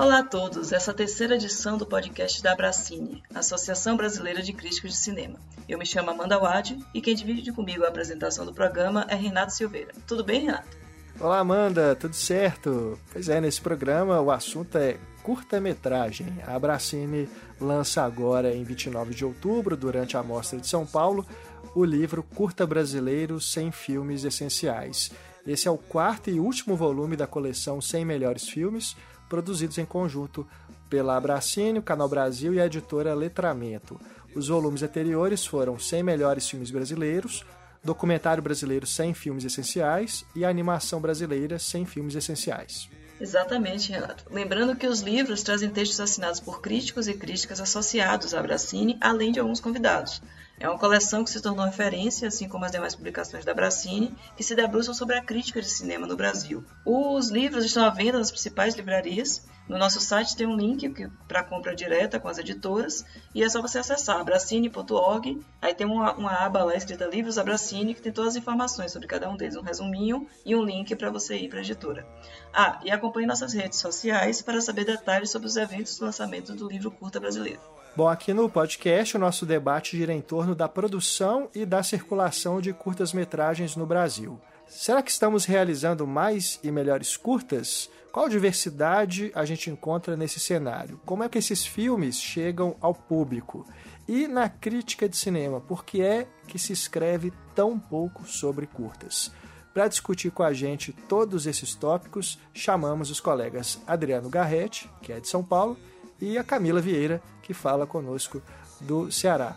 Olá a todos, essa é a terceira edição do podcast da Abracine, Associação Brasileira de Críticos de Cinema. Eu me chamo Amanda Wad e quem divide comigo a apresentação do programa é Renato Silveira. Tudo bem, Renato? Olá, Amanda, tudo certo? Pois é, nesse programa o assunto é curta-metragem. A Abracine lança agora em 29 de outubro, durante a Mostra de São Paulo, o livro Curta Brasileiro Sem Filmes Essenciais. Esse é o quarto e último volume da coleção 100 Melhores Filmes, produzidos em conjunto pela Abracine, o Canal Brasil e a editora Letramento. Os volumes anteriores foram 100 Melhores Filmes Brasileiros, Documentário Brasileiro 100 Filmes Essenciais e Animação Brasileira 100 Filmes Essenciais. Exatamente, Renato. Lembrando que os livros trazem textos assinados por críticos e críticas associados à Abracine, além de alguns convidados. É uma coleção que se tornou referência, assim como as demais publicações da Bracini, que se debruçam sobre a crítica de cinema no Brasil. Os livros estão à venda nas principais livrarias. No nosso site tem um link para compra direta com as editoras e é só você acessar bracine.org. Aí tem uma, uma, aba lá escrita Livros da Bracine que tem todas as informações sobre cada um deles, um resuminho e um link para você ir para a editora. Ah, e acompanhe nossas redes sociais para saber detalhes sobre os eventos do lançamento do livro Curta Brasileiro. Bom, aqui no podcast o nosso debate gira em torno da produção e da circulação de curtas-metragens no Brasil. Será que estamos realizando mais e melhores curtas? Qual diversidade a gente encontra nesse cenário? Como é que esses filmes chegam ao público? E na crítica de cinema, por que é que se escreve tão pouco sobre curtas? Para discutir com a gente todos esses tópicos, chamamos os colegas Adriano Garretti, que é de São Paulo, e a Camila Vieira, que fala conosco do Ceará.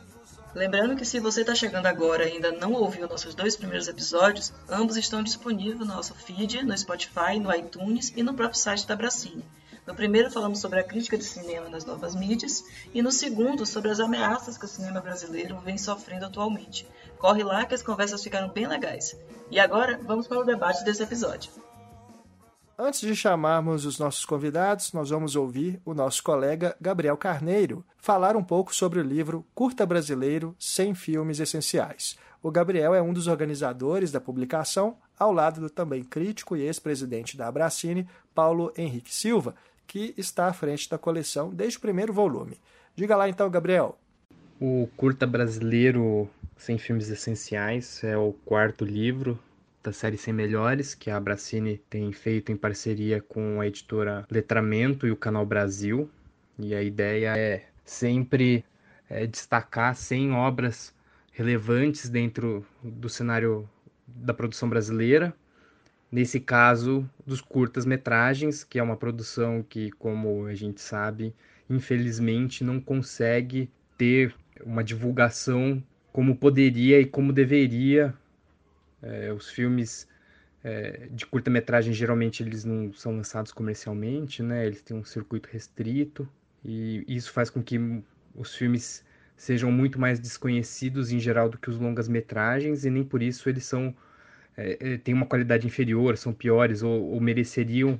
Lembrando que se você está chegando agora e ainda não ouviu nossos dois primeiros episódios, ambos estão disponíveis no nosso feed, no Spotify, no iTunes e no próprio site da Bracine. No primeiro falamos sobre a crítica de cinema nas novas mídias e no segundo sobre as ameaças que o cinema brasileiro vem sofrendo atualmente. Corre lá que as conversas ficaram bem legais. E agora vamos para o debate desse episódio. Antes de chamarmos os nossos convidados, nós vamos ouvir o nosso colega Gabriel Carneiro falar um pouco sobre o livro Curta Brasileiro Sem Filmes Essenciais. O Gabriel é um dos organizadores da publicação, ao lado do também crítico e ex-presidente da Abracine, Paulo Henrique Silva, que está à frente da coleção desde o primeiro volume. Diga lá então, Gabriel. O Curta Brasileiro Sem Filmes Essenciais é o quarto livro da série 100 Melhores, que a Abracine tem feito em parceria com a editora Letramento e o Canal Brasil. E a ideia é sempre é, destacar 100 obras relevantes dentro do cenário da produção brasileira. Nesse caso, dos curtas-metragens, que é uma produção que, como a gente sabe, infelizmente não consegue ter uma divulgação como poderia e como deveria é, os filmes é, de curta-metragem geralmente eles não são lançados comercialmente, né? Eles têm um circuito restrito e isso faz com que os filmes sejam muito mais desconhecidos em geral do que os longas-metragens e nem por isso eles são é, é têm uma qualidade inferior, são piores ou, ou mereceriam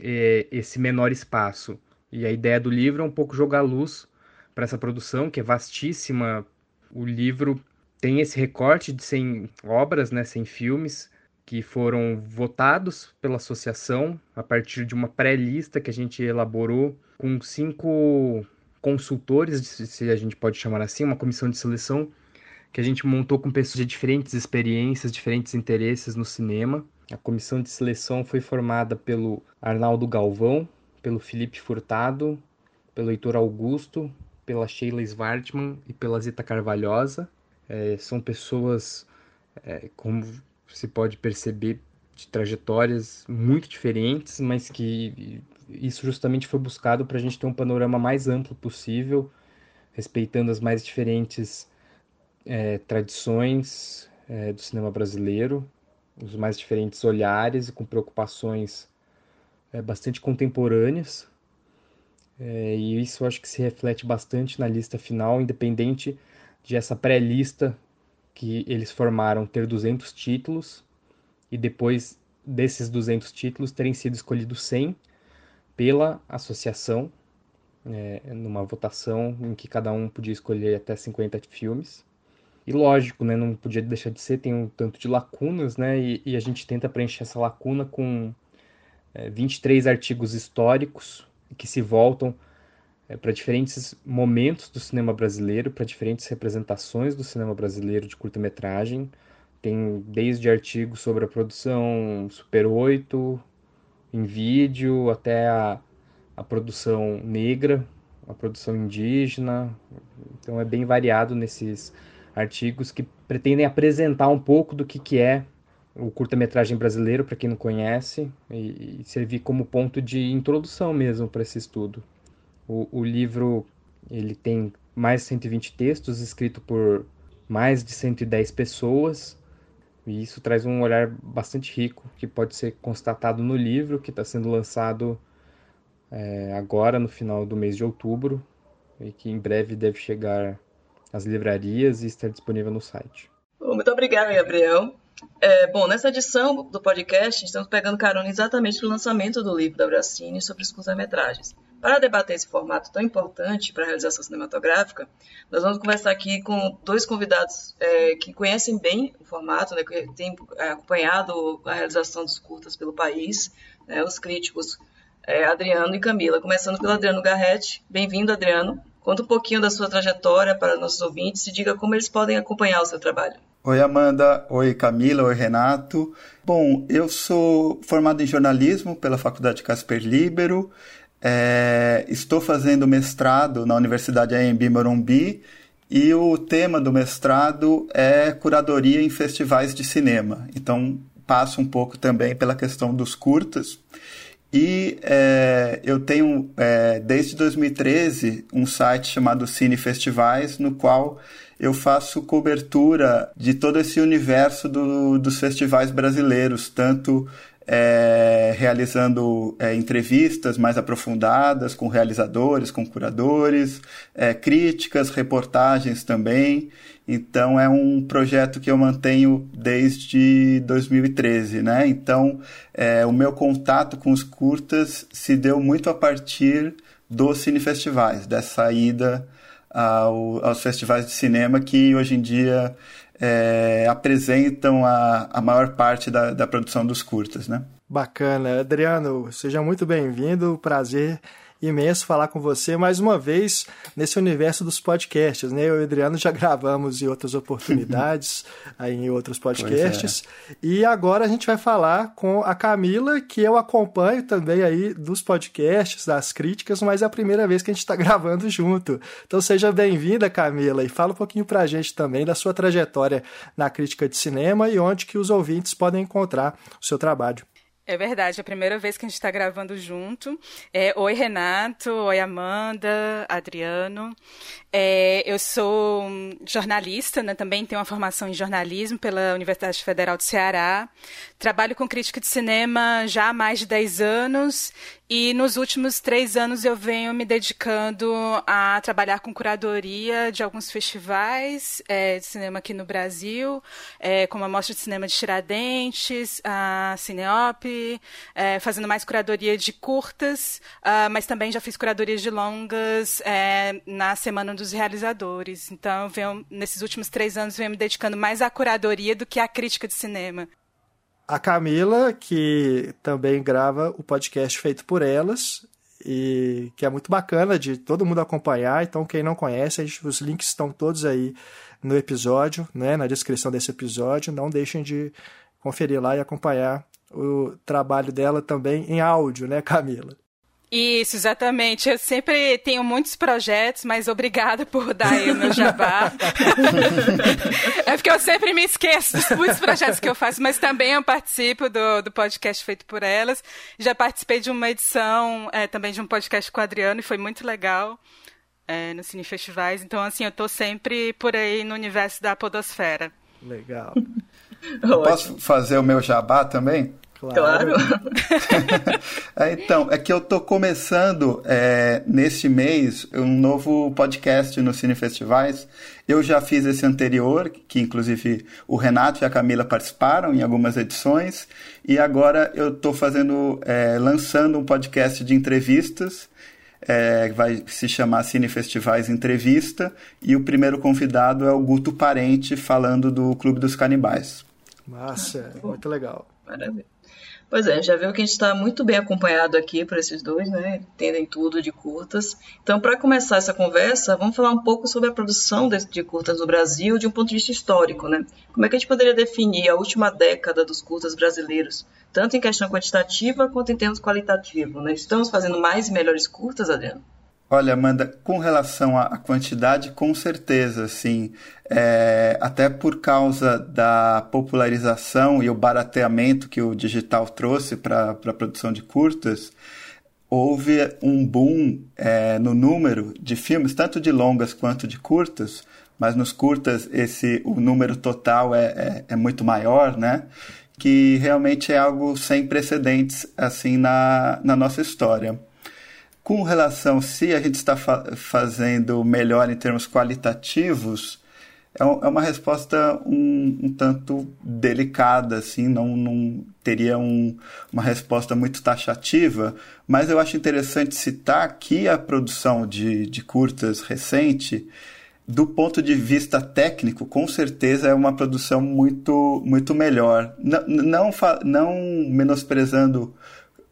é, esse menor espaço. E a ideia do livro é um pouco jogar luz para essa produção que é vastíssima. O livro tem esse recorte de 100 obras, né, 100 filmes, que foram votados pela associação a partir de uma pré-lista que a gente elaborou com cinco consultores, se a gente pode chamar assim, uma comissão de seleção que a gente montou com pessoas de diferentes experiências, diferentes interesses no cinema. A comissão de seleção foi formada pelo Arnaldo Galvão, pelo Felipe Furtado, pelo Heitor Augusto, pela Sheila Svartman e pela Zita Carvalhosa. É, são pessoas, é, como se pode perceber, de trajetórias muito diferentes, mas que isso justamente foi buscado para a gente ter um panorama mais amplo possível, respeitando as mais diferentes é, tradições é, do cinema brasileiro, os mais diferentes olhares e com preocupações é, bastante contemporâneas. É, e isso acho que se reflete bastante na lista final, independente de essa pré-lista que eles formaram ter 200 títulos e depois desses 200 títulos terem sido escolhidos 100 pela associação, é, numa votação em que cada um podia escolher até 50 filmes. E lógico, né, não podia deixar de ser, tem um tanto de lacunas, né, e, e a gente tenta preencher essa lacuna com é, 23 artigos históricos que se voltam é, para diferentes momentos do cinema brasileiro, para diferentes representações do cinema brasileiro de curta-metragem. Tem desde artigos sobre a produção Super 8, em vídeo, até a, a produção negra, a produção indígena. Então é bem variado nesses artigos que pretendem apresentar um pouco do que, que é o curta-metragem brasileiro, para quem não conhece, e, e servir como ponto de introdução mesmo para esse estudo. O, o livro ele tem mais de 120 textos escritos por mais de 110 pessoas e isso traz um olhar bastante rico que pode ser constatado no livro que está sendo lançado é, agora no final do mês de outubro e que em breve deve chegar às livrarias e estar disponível no site. Muito obrigada, Gabriel. É, bom, nessa edição do podcast, estamos pegando carona exatamente no lançamento do livro da Bracini sobre os curta-metragens. Para debater esse formato tão importante para a realização cinematográfica, nós vamos conversar aqui com dois convidados é, que conhecem bem o formato, né, que têm é, acompanhado a realização dos curtas pelo país, né, os críticos é, Adriano e Camila. Começando pelo Adriano Garretti. Bem-vindo, Adriano. Conta um pouquinho da sua trajetória para nossos ouvintes e diga como eles podem acompanhar o seu trabalho. Oi, Amanda. Oi, Camila. Oi, Renato. Bom, eu sou formado em jornalismo pela Faculdade Casper Libero. É, estou fazendo mestrado na Universidade AMB Morumbi e o tema do mestrado é curadoria em festivais de cinema. Então, passo um pouco também pela questão dos curtas. E é, eu tenho, é, desde 2013, um site chamado Cine Festivais, no qual eu faço cobertura de todo esse universo do, dos festivais brasileiros, tanto é, realizando é, entrevistas mais aprofundadas com realizadores, com curadores, é, críticas, reportagens também. Então é um projeto que eu mantenho desde 2013, né? Então é, o meu contato com os curtas se deu muito a partir dos cinefestivais, dessa ida ao, aos festivais de cinema que hoje em dia é, apresentam a, a maior parte da, da produção dos curtas, né? Bacana. Adriano, seja muito bem-vindo. Prazer imenso falar com você mais uma vez nesse universo dos podcasts, né? Eu e o Adriano já gravamos em outras oportunidades, aí em outros podcasts. É. E agora a gente vai falar com a Camila, que eu acompanho também aí dos podcasts, das críticas, mas é a primeira vez que a gente está gravando junto. Então seja bem-vinda, Camila, e fala um pouquinho pra gente também da sua trajetória na crítica de cinema e onde que os ouvintes podem encontrar o seu trabalho. É verdade, é a primeira vez que a gente está gravando junto. É, oi, Renato. Oi, Amanda, Adriano. É, eu sou jornalista, né, também tenho uma formação em jornalismo pela Universidade Federal do Ceará. Trabalho com crítica de cinema já há mais de 10 anos e nos últimos três anos eu venho me dedicando a trabalhar com curadoria de alguns festivais é, de cinema aqui no Brasil, é, como a Mostra de Cinema de Tiradentes, a Cineop, é, fazendo mais curadoria de curtas, uh, mas também já fiz curadorias de longas é, na Semana dos Realizadores. Então, venho, nesses últimos três anos, venho me dedicando mais à curadoria do que à crítica de cinema a Camila, que também grava o podcast feito por elas, e que é muito bacana de todo mundo acompanhar. Então, quem não conhece, os links estão todos aí no episódio, né, na descrição desse episódio. Não deixem de conferir lá e acompanhar o trabalho dela também em áudio, né, Camila? Isso, exatamente. Eu sempre tenho muitos projetos, mas obrigada por dar aí o meu jabá. é porque eu sempre me esqueço dos muitos projetos que eu faço, mas também eu participo do, do podcast feito por elas. Já participei de uma edição é, também de um podcast com o Adriano e foi muito legal é, no Cine Festivais. Então, assim, eu estou sempre por aí no universo da podosfera. Legal. posso fazer o meu jabá também? Claro. é, então, é que eu tô começando é, neste mês um novo podcast no Cine Festivais. Eu já fiz esse anterior, que inclusive o Renato e a Camila participaram em algumas edições, e agora eu tô fazendo, é, lançando um podcast de entrevistas. É, vai se chamar Cine Festivais Entrevista, e o primeiro convidado é o Guto Parente, falando do Clube dos Canibais. Massa, muito legal. Maravilha. Pois é, já viu que a gente está muito bem acompanhado aqui por esses dois, né? Entendem tudo de curtas. Então, para começar essa conversa, vamos falar um pouco sobre a produção de, curtas no Brasil de um ponto de vista histórico, né? Como é que a gente poderia definir a última década dos curtas brasileiros, tanto em questão quantitativa quanto em termos qualitativos, né? Estamos fazendo mais e melhores curtas, Adriano? Olha, Amanda, com relação à quantidade, com certeza, sim. É, até por causa da popularização e o barateamento que o digital trouxe para a produção de curtas, houve um boom é, no número de filmes, tanto de longas quanto de curtas, mas nos curtas esse o número total é, é, é muito maior, né? Que realmente é algo sem precedentes assim na, na nossa história. Com relação se a gente está fa fazendo melhor em termos qualitativos, é, é uma resposta um, um, tanto delicada, assim, não, não teria um, uma resposta muito taxativa, mas eu acho interessante citar que a produção de, de curtas recente, do ponto de vista técnico, com certeza é uma produção muito, muito melhor. Não, não, não menosprezando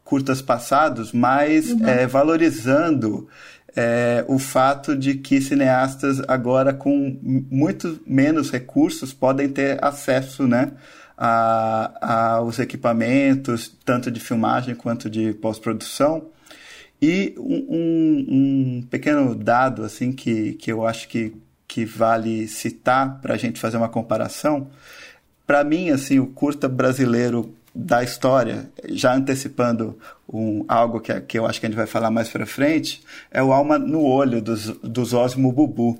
curtas passados, mas uhum. é, valorizando é, o fato de que cineastas agora com muito menos recursos podem ter acesso né, a, aos equipamentos, tanto de filmagem quanto de pós-produção. E um, um, um, pequeno dado assim que, que eu acho que, que vale citar para a gente fazer uma comparação. Para mim, assim, o curta brasileiro da história, já antecipando um, algo que, que eu acho que a gente vai falar mais para frente, é o Alma no Olho, dos, do Zósimo Bubu.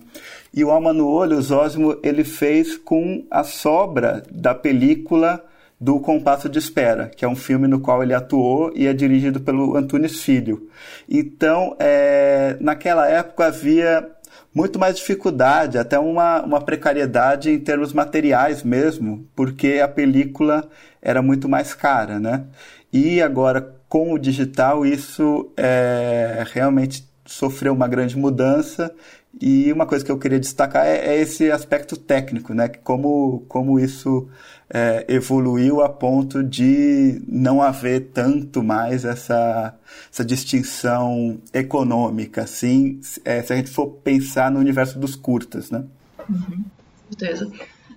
E o Alma no Olho, o Zósimo, ele fez com a sobra da película do Compasso de Espera, que é um filme no qual ele atuou e é dirigido pelo Antunes Filho. Então, é, naquela época havia muito mais dificuldade, até uma, uma precariedade em termos materiais mesmo, porque a película era muito mais cara, né? E agora, com o digital, isso é, realmente sofreu uma grande mudança e uma coisa que eu queria destacar é, é esse aspecto técnico, né? Como, como isso é, evoluiu a ponto de não haver tanto mais essa, essa distinção econômica, assim, é, se a gente for pensar no universo dos curtas, né? Uhum, certeza.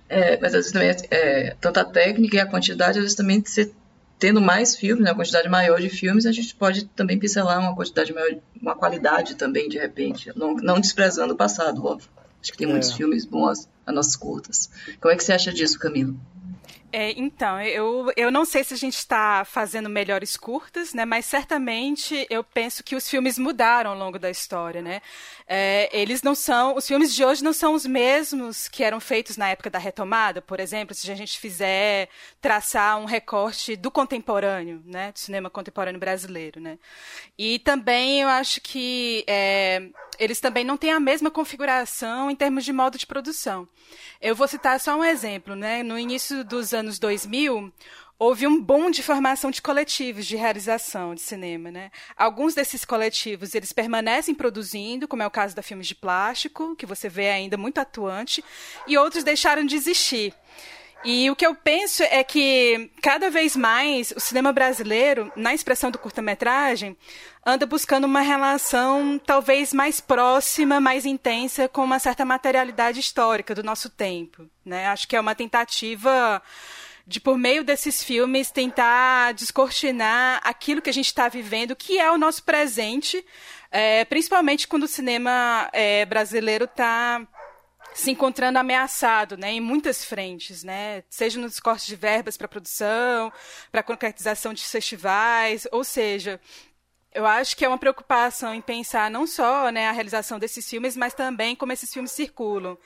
É, mas às vezes também, é, tanto a técnica e a quantidade, às vezes também você tendo mais filmes, né, uma quantidade maior de filmes, a gente pode também pincelar uma quantidade maior, uma qualidade também, de repente, não, não desprezando o passado, óbvio. Acho que tem muitos é. filmes bons as nossas curtas. Como é que você acha disso, Camilo? É, então, eu, eu não sei se a gente está fazendo melhores curtas, né? Mas certamente eu penso que os filmes mudaram ao longo da história, né? É, eles não são, os filmes de hoje não são os mesmos que eram feitos na época da retomada, por exemplo, se a gente fizer traçar um recorte do contemporâneo, né? Do cinema contemporâneo brasileiro, né? E também eu acho que é, eles também não têm a mesma configuração em termos de modo de produção. Eu vou citar só um exemplo, né? No início dos anos 2000, houve um boom de formação de coletivos de realização de cinema, né? Alguns desses coletivos, eles permanecem produzindo, como é o caso da Filmes de Plástico, que você vê ainda muito atuante, e outros deixaram de existir. E o que eu penso é que cada vez mais o cinema brasileiro, na expressão do curta-metragem, anda buscando uma relação talvez mais próxima, mais intensa com uma certa materialidade histórica do nosso tempo. Né? Acho que é uma tentativa de, por meio desses filmes, tentar descortinar aquilo que a gente está vivendo, que é o nosso presente, é, principalmente quando o cinema é, brasileiro está se encontrando ameaçado, né, em muitas frentes, né, seja nos cortes de verbas para produção, para concretização de festivais, ou seja, eu acho que é uma preocupação em pensar não só né, a realização desses filmes, mas também como esses filmes circulam.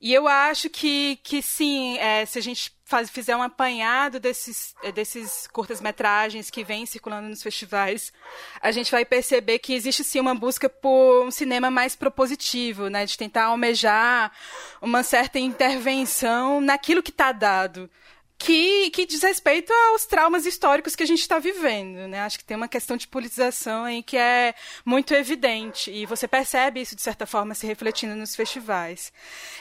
E eu acho que, que sim, é, se a gente faz, fizer um apanhado desses, desses curtas-metragens que vêm circulando nos festivais, a gente vai perceber que existe sim uma busca por um cinema mais propositivo, né, de tentar almejar uma certa intervenção naquilo que está dado que, que diz respeito aos traumas históricos que a gente está vivendo. Né? Acho que tem uma questão de politização aí que é muito evidente. E você percebe isso, de certa forma, se refletindo nos festivais.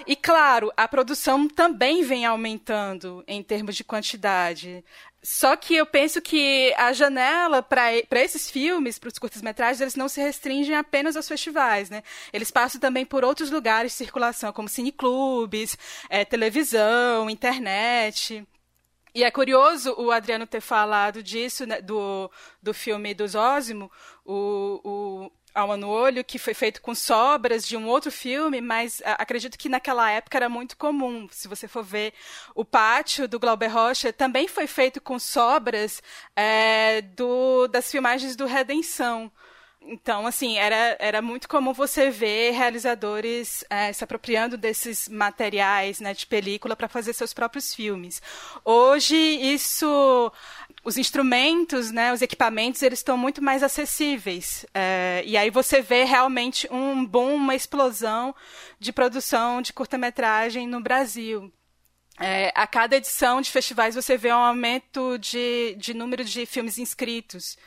E, claro, a produção também vem aumentando em termos de quantidade. Só que eu penso que a janela para esses filmes, para os curtas-metragens, eles não se restringem apenas aos festivais, né? Eles passam também por outros lugares de circulação, como cineclubes, é, televisão, internet. E é curioso o Adriano ter falado disso, né, do, do filme do Zósimo, o, o Alma no Olho, que foi feito com sobras de um outro filme, mas a, acredito que naquela época era muito comum. Se você for ver o pátio do Glauber Rocha, também foi feito com sobras é, do, das filmagens do Redenção. Então, assim, era, era muito comum você ver realizadores é, se apropriando desses materiais né, de película para fazer seus próprios filmes. Hoje, isso os instrumentos, né, os equipamentos, eles estão muito mais acessíveis. É, e aí você vê realmente um boom, uma explosão de produção de curta-metragem no Brasil. É, a cada edição de festivais você vê um aumento de, de número de filmes inscritos.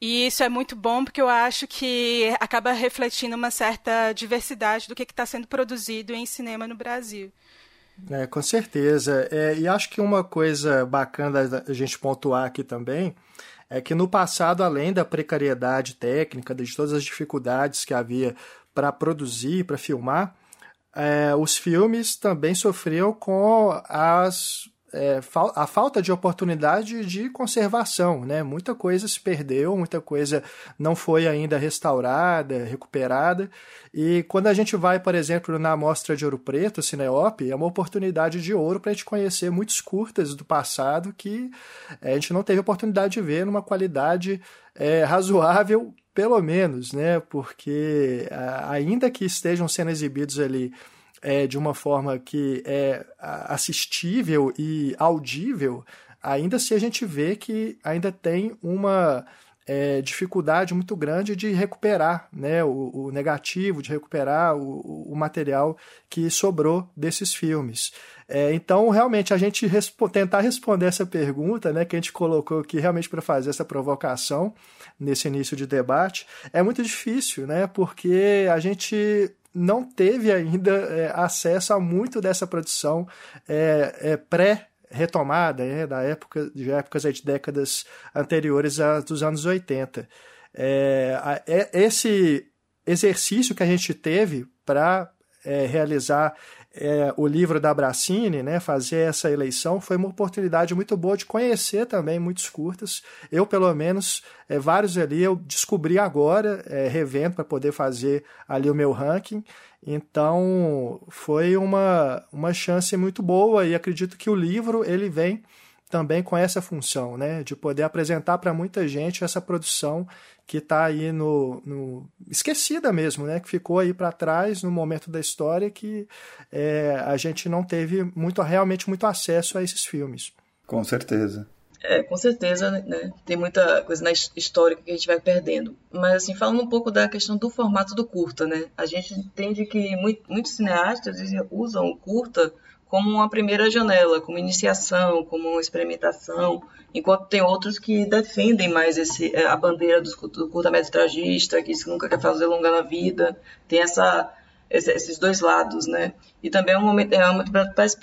E isso é muito bom porque eu acho que acaba refletindo uma certa diversidade do que está sendo produzido em cinema no Brasil. É, com certeza. É, e acho que uma coisa bacana a gente pontuar aqui também é que no passado, além da precariedade técnica, de todas as dificuldades que havia para produzir, para filmar, é, os filmes também sofriam com as é, a falta de oportunidade de conservação, né? Muita coisa se perdeu, muita coisa não foi ainda restaurada, recuperada. E quando a gente vai, por exemplo, na Mostra de Ouro Preto, Cineop, é uma oportunidade de ouro para a gente conhecer muitos curtas do passado que é, a gente não teve oportunidade de ver numa qualidade é, razoável, pelo menos, né? Porque ainda que estejam sendo exibidos ali é, de uma forma que é assistível e audível, ainda se assim a gente vê que ainda tem uma é, dificuldade muito grande de recuperar né, o, o negativo, de recuperar o, o, material que sobrou desses filmes. É, então, realmente, a gente respo tentar responder essa pergunta né, que a gente colocou aqui realmente para fazer essa provocação nesse início de debate é muito difícil, né, porque a gente não teve ainda é, acesso a muito dessa produção é, é, pré retomada né, da época de épocas de décadas anteriores a dos anos 80. É, é, esse exercício que a gente teve para é, realizar é, o livro da Bracini, né, fazer essa eleição, foi uma oportunidade muito boa de conhecer também muitos curtas. Eu, pelo menos, é, vários ali eu descobri agora, é, revendo para poder fazer ali o meu ranking. Então, foi uma, uma chance muito boa e acredito que o livro ele vem também com essa função, né, de poder apresentar para muita gente essa produção que está aí no, no, esquecida mesmo, né? Que ficou aí para trás no momento da história que é, a gente não teve muito realmente muito acesso a esses filmes. Com certeza. É, com certeza, né? Tem muita coisa na história que a gente vai perdendo. Mas, assim, falando um pouco da questão do formato do curta, né? A gente entende que muito, muitos cineastas usam o curta como uma primeira janela, como iniciação, como uma experimentação, enquanto tem outros que defendem mais esse, é, a bandeira do, do curta-metragista, que nunca quer fazer longa na vida, tem essa, esses dois lados, né? E também é um momento, é um momento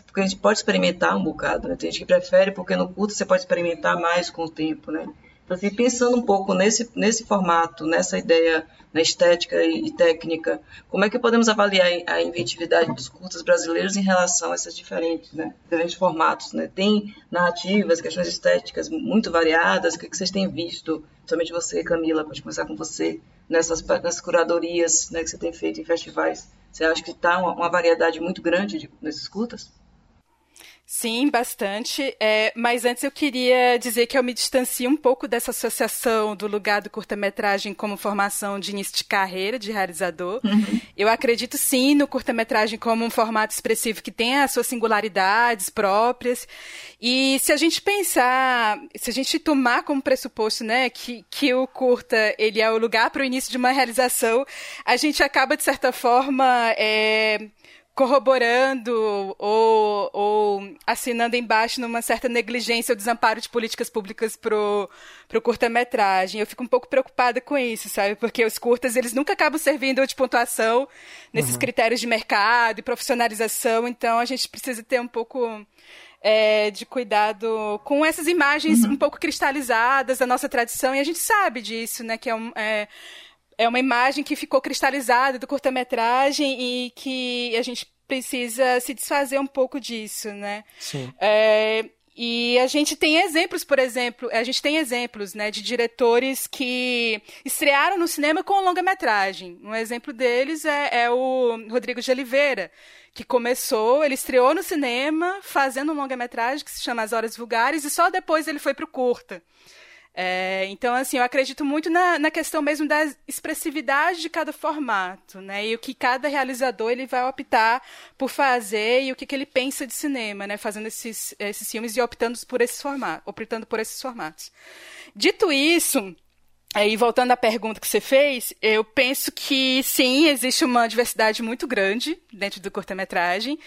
porque a gente pode experimentar um bocado, né? Tem gente que prefere porque no curto você pode experimentar mais com o tempo, né? Então, assim, pensando um pouco nesse, nesse formato, nessa ideia na estética e, técnica, como é que podemos avaliar a inventividade dos curtas brasileiros em relação a essas diferentes, né, diferentes formatos? Né? Tem narrativas, questões estéticas muito variadas, o que, é que vocês têm visto, somente você, Camila, pode começar com você, nessas, nessas curadorias né, que você tem feito em festivais? Você acha que está uma, uma variedade muito grande de, nesses curtas? Sim, bastante. É, mas antes eu queria dizer que eu me distancio um pouco dessa associação do lugar do curta-metragem como formação de início de carreira de realizador. Uhum. Eu acredito sim no curta-metragem como um formato expressivo que tem as suas singularidades próprias. E se a gente pensar, se a gente tomar como pressuposto, né, que, que o curta ele é o lugar para o início de uma realização, a gente acaba de certa forma é, corroborando ou, ou, assinando embaixo numa certa negligência ou desamparo de políticas públicas pro, pro curta-metragem. Eu fico um pouco preocupada com isso, sabe? Porque os curtas, eles nunca acabam servindo de pontuação nesses uhum. critérios de mercado e profissionalização, então a gente precisa ter um pouco é, de cuidado com essas imagens uhum. um pouco cristalizadas da nossa tradição, e a gente sabe disso, né? Que é, um, é, é uma imagem que ficou cristalizada do curta-metragem e que a gente precisa se desfazer um pouco disso, né? Sim. É, e a gente tem exemplos, por exemplo, a gente tem exemplos, né, de diretores que estrearam no cinema com longa-metragem. Um exemplo deles é, é, o Rodrigo de Oliveira, que começou, ele estreou no cinema fazendo um longa-metragem que se chama As Horas Vulgares e só depois ele foi para o curta. É, então, assim, eu acredito muito na, na questão mesmo da expressividade de cada formato, né? E o que cada realizador ele vai optar por fazer e o que, que ele pensa de cinema, né? Fazendo esses, esses filmes e optando por esses formatos, optando por esses formatos. Dito isso, Aí, voltando à pergunta que você fez, eu penso que sim, existe uma diversidade muito grande dentro do curta-metragem.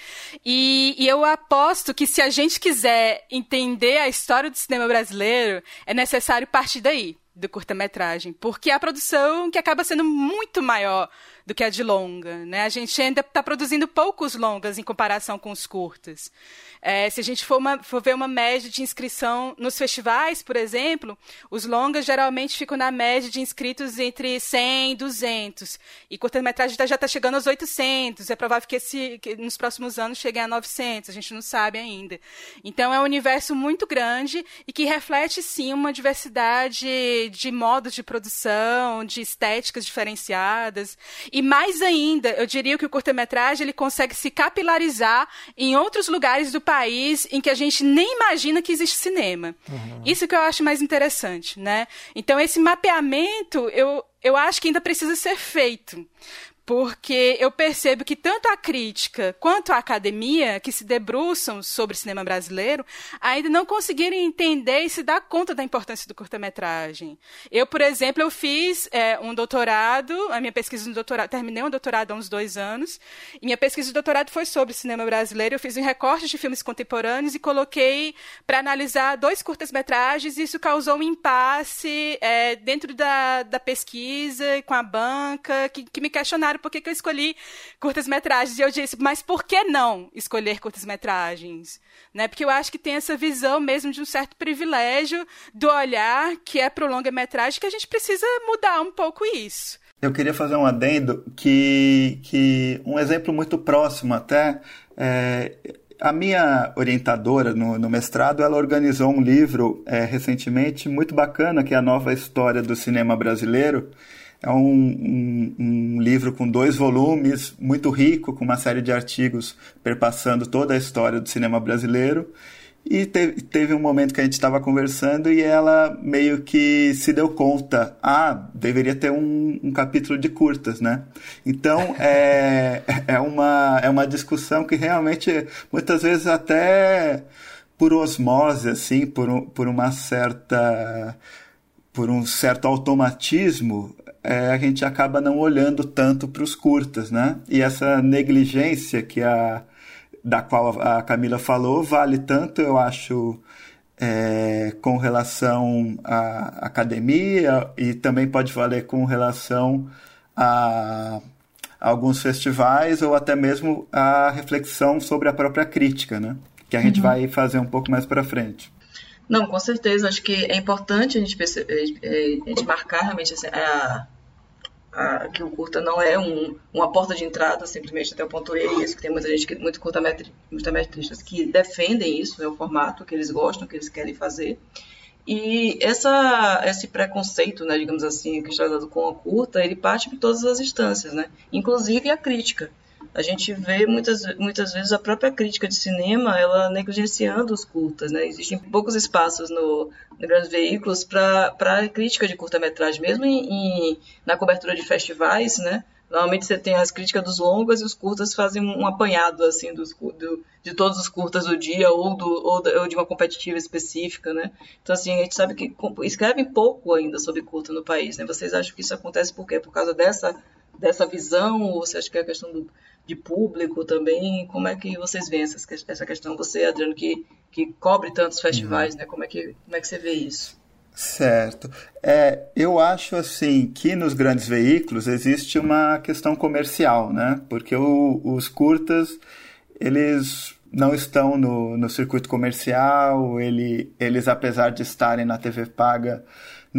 E, e, eu aposto que se a gente quiser entender a história do cinema brasileiro, é necessário partir daí, do curta-metragem. Porque é a produção que acaba sendo muito maior do que a de longa. Né? A gente ainda está produzindo poucos longas em comparação com os curtas. É, se a gente for, uma, for, ver uma média de inscrição nos festivais, por exemplo, os longas geralmente ficam na média de inscritos entre 100 e 200. E curta-metragem já está chegando aos 800. É provável que, esse, que nos próximos anos chegue a 900. A gente não sabe ainda. Então, é um universo muito grande e que reflete, sim, uma diversidade de modos de produção, de estéticas diferenciadas. E mais ainda, eu diria que o curta-metragem ele consegue se capilarizar em outros lugares do país em que a gente nem imagina que existe cinema. Uhum. Isso que eu acho mais interessante, né? Então, esse mapeamento, eu, eu acho que ainda precisa ser feito porque eu percebo que tanto a crítica quanto a academia que se debruçam sobre cinema brasileiro ainda não conseguiram entender e se dar conta da importância do curta-metragem. Eu, por exemplo, eu fiz é, um doutorado, a minha pesquisa de doutorado, terminei um doutorado há uns dois anos, e minha pesquisa de doutorado foi sobre cinema brasileiro. Eu fiz um recorte de filmes contemporâneos e coloquei para analisar dois curtas-metragens, e isso causou um impasse é, dentro da, da pesquisa, com a banca, que, que me questionaram por que, eu escolhi curtas-metragens. E eu disse, mas por que não escolher curtas-metragens? Né? Porque eu acho que tem essa visão mesmo de um certo privilégio do olhar que é para o longa-metragem que a gente precisa mudar um pouco isso. Eu queria fazer um adendo que, que um exemplo muito próximo até. É, a minha orientadora no, no, mestrado, ela organizou um livro é, recentemente muito bacana, que é a nova história do cinema brasileiro, é um, um, um, livro com dois volumes, muito rico, com uma série de artigos perpassando toda a história do cinema brasileiro. E teve, teve um momento que a gente estava conversando e ela meio que se deu conta, ah, deveria ter um, um capítulo de curtas, né? Então, é, é, uma, é uma discussão que realmente, muitas vezes até por osmose, assim, por, por uma certa por um certo automatismo, é, a gente acaba não olhando tanto para os curtas, né? E essa negligência que a da qual a Camila falou vale tanto, eu acho, é, com relação à academia e também pode valer com relação a, a alguns festivais ou até mesmo a reflexão sobre a própria crítica, né? Que a gente uhum. vai fazer um pouco mais para frente. Não, com certeza. Acho que é importante a gente, perceber, é, a gente marcar realmente assim, a, a, que o curta não é um, uma porta de entrada simplesmente até o ponto E, isso que tem muita gente, que, muito curtametristas que defendem isso, é o formato que eles gostam, que eles querem fazer. E essa, esse preconceito, né, digamos assim, que está dado com a curta, ele parte por todas as instâncias, né? inclusive a crítica a gente vê muitas, muitas vezes a própria crítica de cinema ela negligenciando os curtas, né? Existem poucos espaços no, no grandes veículos para crítica de curta-metragem, mesmo em, em, na cobertura de festivais, né? Normalmente você tem as críticas dos longas e os curtas fazem um apanhado assim dos, do, de todos os curtas do dia ou, do, ou, ou, de uma competitiva específica, né? Então assim a gente sabe que escrevem pouco ainda sobre curta no país, né? Vocês acham que isso acontece por quê? Por causa dessa dessa visão ou você acha que é a questão do, de público também? Como é que vocês veem essa, essa questão? Você, Adriano, que, que cobre tantos festivais, uhum. né? Como é, que, como é que você vê isso? Certo. É, eu acho assim que nos grandes veículos existe uma questão comercial, né? Porque o, os curtas eles não estão no, no circuito comercial, ele, eles, apesar de estarem na TV paga,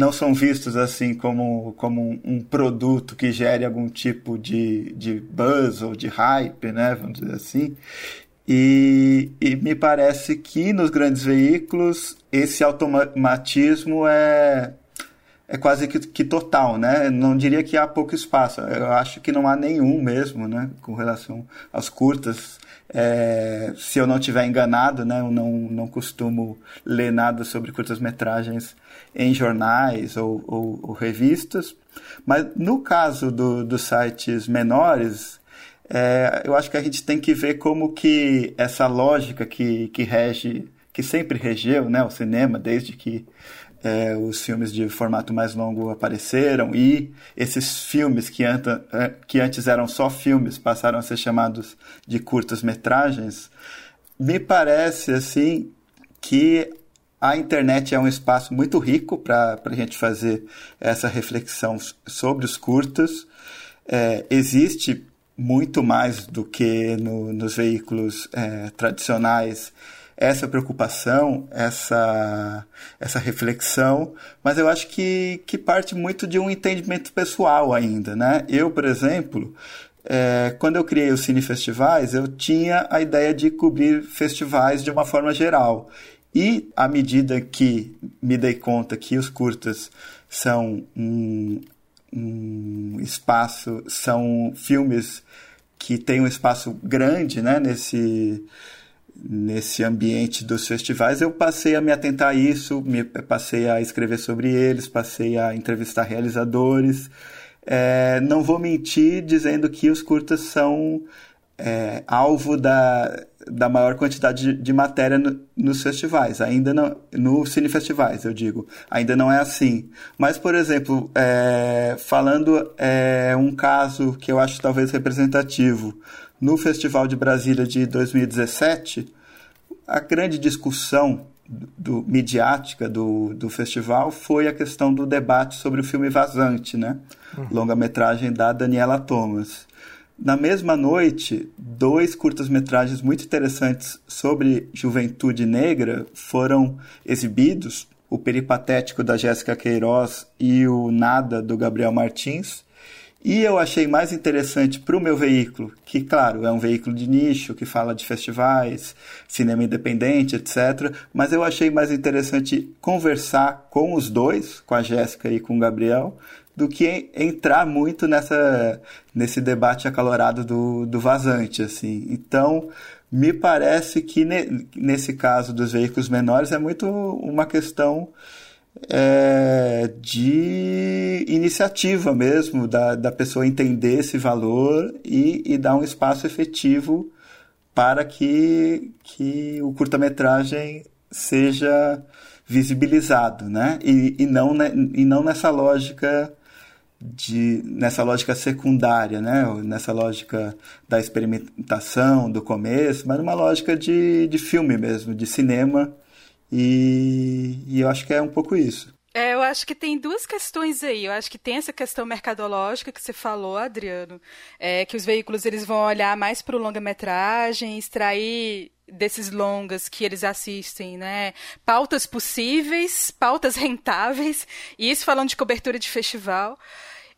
não são vistos assim como, como um, produto que gere algum tipo de, de buzz ou de hype, né, vamos dizer assim. E, e me parece que nos grandes veículos esse automatismo é, é quase que, que, total, né? Não diria que há pouco espaço, eu acho que não há nenhum mesmo, né? Com relação às curtas. É, se eu não estiver enganado, né? Eu não, não costumo ler nada sobre curtas-metragens em jornais ou, ou, ou, revistas. Mas no caso do, dos sites menores, é, eu acho que a gente tem que ver como que essa lógica que, que rege, que sempre regeu né, o cinema, desde que é, os filmes de formato mais longo apareceram e esses filmes que, anta, é, que antes eram só filmes passaram a ser chamados de curtas-metragens, me parece assim que a internet é um espaço muito rico para a gente fazer essa reflexão sobre os curtas. É, existe muito mais do que no, nos veículos é, tradicionais essa preocupação, essa, essa reflexão, mas eu acho que, que parte muito de um entendimento pessoal ainda, né? Eu, por exemplo, é, quando eu criei os Cine Festivais, eu tinha a ideia de cobrir festivais de uma forma geral. E à medida que me dei conta que os curtas são um, um espaço, são filmes que têm um espaço grande né, nesse, nesse ambiente dos festivais, eu passei a me atentar a isso, me, passei a escrever sobre eles, passei a entrevistar realizadores. É, não vou mentir dizendo que os curtas são é, alvo da, da maior quantidade de, de matéria no, nos festivais, ainda não, no cinefestivais, eu digo, ainda não é assim. Mas, por exemplo, é, falando um caso que eu acho talvez representativo, no Festival de Brasília de 2017, a grande discussão do, midiática do, do festival foi a questão do debate sobre o filme Vazante, né? Uhum. Longa-metragem da Daniela Thomas. Na mesma noite, dois curtas-metragens muito interessantes sobre juventude negra foram exibidos: o Peripatético da Jéssica Queiroz e o Nada do Gabriel Martins. E eu achei mais interessante para o meu veículo, que, claro, é um veículo de nicho, que fala de festivais, cinema independente, etc. Mas eu achei mais interessante conversar com os dois, com a Jéssica e com o Gabriel, do que entrar muito nessa, nesse debate acalorado do, do vazante, assim. Então, me parece que ne, nesse caso dos veículos menores é muito uma questão é, de iniciativa mesmo, da, da pessoa entender esse valor e, e dar um espaço efetivo para que, que o curta-metragem seja visibilizado, né? E, e, não, e não nessa lógica de nessa lógica secundária, né? nessa lógica da experimentação do começo, mas numa lógica de, de filme mesmo, de cinema, e, e eu acho que é um pouco isso. É, eu acho que tem duas questões aí. Eu acho que tem essa questão mercadológica que você falou, Adriano, é, que os veículos eles vão olhar mais para o longa-metragem, extrair desses longas que eles assistem, né? Pautas possíveis, pautas rentáveis, e isso falando de cobertura de festival.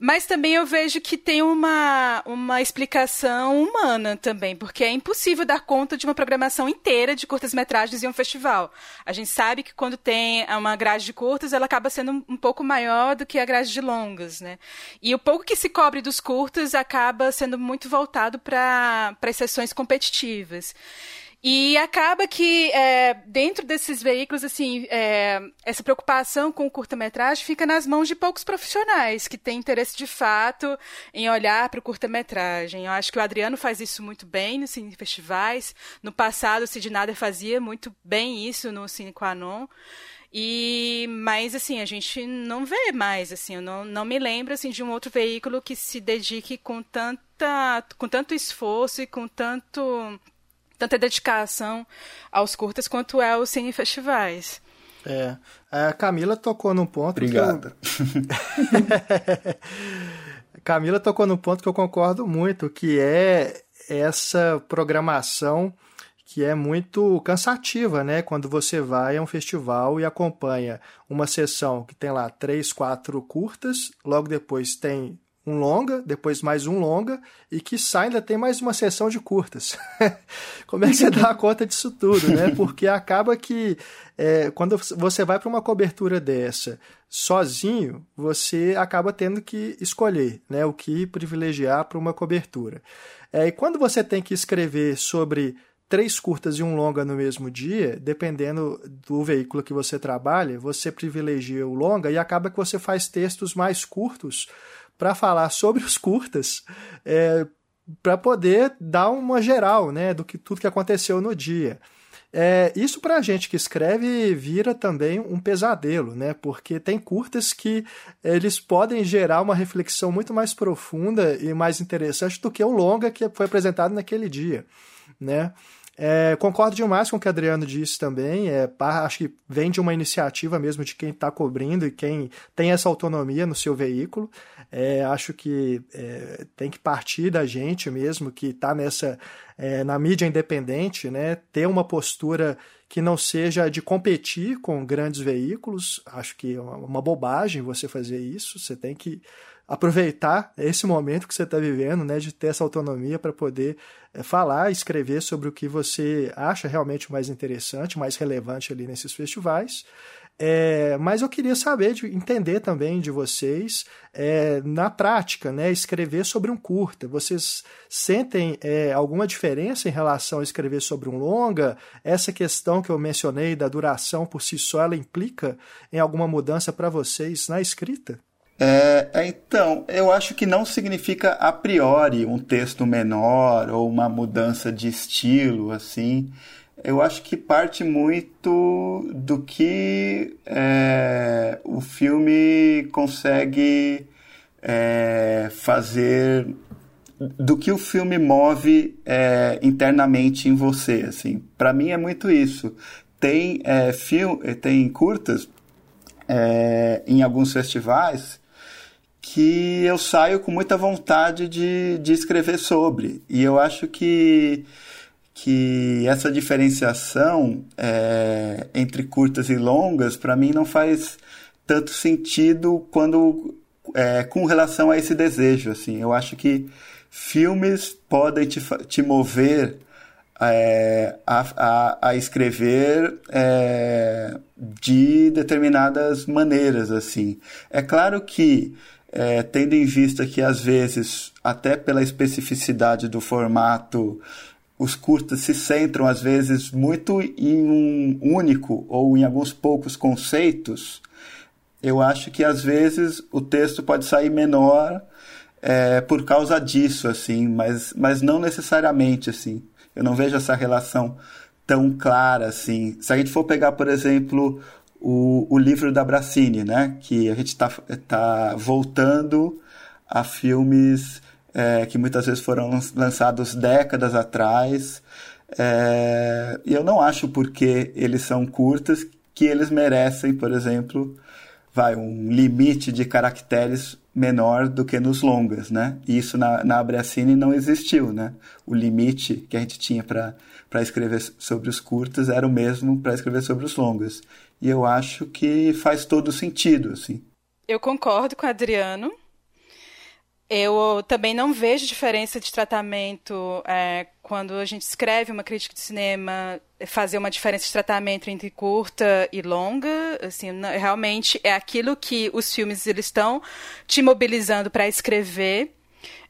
Mas também eu vejo que tem uma, uma explicação humana também, porque é impossível dar conta de uma programação inteira de curtas-metragens em um festival. A gente sabe que quando tem uma grade de curtas, ela acaba sendo um, pouco maior do que a grade de longas, né? E o pouco que se cobre dos curtas acaba sendo muito voltado para as sessões competitivas. E acaba que, é, dentro desses veículos, assim, é, essa preocupação com o curta-metragem fica nas mãos de poucos profissionais que têm interesse de fato em olhar para o curta-metragem. Eu acho que o Adriano faz isso muito bem nos cine festivais. No passado, o Sid Nader fazia muito bem isso no Cine Quanon. E, mas assim, a gente não vê mais, assim, eu não, não me lembro assim, de um outro veículo que se dedique com tanta, com tanto esforço e com tanto tanta dedicação aos curtas quanto é o Cine Festivais. É, a Camila tocou num ponto. Obrigada. Eu... Camila tocou num ponto que eu concordo muito, que é essa programação que é muito cansativa, né? Quando você vai a um festival e acompanha uma sessão que tem lá três, quatro curtas, logo depois tem um longa, depois mais um longa, e que sai ainda tem mais uma sessão de curtas. Como é que você dá conta disso tudo, né? Porque acaba que é, quando você vai para uma cobertura dessa sozinho, você acaba tendo que escolher né, o que privilegiar para uma cobertura. É, e quando você tem que escrever sobre três curtas e um longa no mesmo dia, dependendo do veículo que você trabalha, você privilegia o longa e acaba que você faz textos mais curtos para falar sobre os curtas, é, para poder dar uma geral né, do que tudo que aconteceu no dia. É, isso para a gente que escreve vira também um pesadelo, né? Porque tem curtas que eles podem gerar uma reflexão muito mais profunda e mais interessante do que o longa que foi apresentado naquele dia, né? É, concordo demais com o que o Adriano disse também. É, acho que vem de uma iniciativa mesmo de quem está cobrindo e quem tem essa autonomia no seu veículo. É, acho que é, tem que partir da gente mesmo que está nessa é, na mídia independente, né, ter uma postura que não seja de competir com grandes veículos. Acho que é uma bobagem você fazer isso. Você tem que aproveitar esse momento que você está vivendo, né, de ter essa autonomia para poder é, falar, escrever sobre o que você acha realmente mais interessante, mais relevante ali nesses festivais. É, mas eu queria saber, de, entender também de vocês, é, na prática, né, escrever sobre um curta. Vocês sentem é, alguma diferença em relação a escrever sobre um longa? Essa questão que eu mencionei da duração por si só, ela implica em alguma mudança para vocês na escrita? É, então, eu acho que não significa a priori um texto menor ou uma mudança de estilo, assim eu acho que parte muito do que é, o filme consegue é, fazer, do que o filme move é, internamente em você. Assim, para mim é muito isso. Tem é, tem curtas é, em alguns festivais que eu saio com muita vontade de, de escrever sobre. E eu acho que que essa diferenciação é, entre curtas e longas, para mim, não faz tanto sentido quando é, com relação a esse desejo. Assim, eu acho que filmes podem te, te mover é, a, a, a, escrever é, de determinadas maneiras. assim. É claro que, é, tendo em vista que às vezes, até pela especificidade do formato, os curtas se centram às vezes muito em um único ou em alguns poucos conceitos, eu acho que às vezes o texto pode sair menor é, por causa disso, assim, mas, mas não necessariamente assim. Eu não vejo essa relação tão clara assim. Se a gente for pegar, por exemplo, o, o livro da Bracini, né, que a gente está tá voltando a filmes é, que muitas vezes foram lançados décadas atrás. É, e eu não acho porque eles são curtos que eles merecem, por exemplo, vai um limite de caracteres menor do que nos longas, né? E isso na, na não existiu, né? O limite que a gente tinha para escrever sobre os curtos era o mesmo para escrever sobre os longas. E eu acho que faz todo sentido, assim. Eu concordo com o Adriano. Eu também não vejo diferença de tratamento é, quando a gente escreve uma crítica de cinema, fazer uma diferença de tratamento entre curta e longa. Assim, realmente é aquilo que os filmes eles estão te mobilizando para escrever.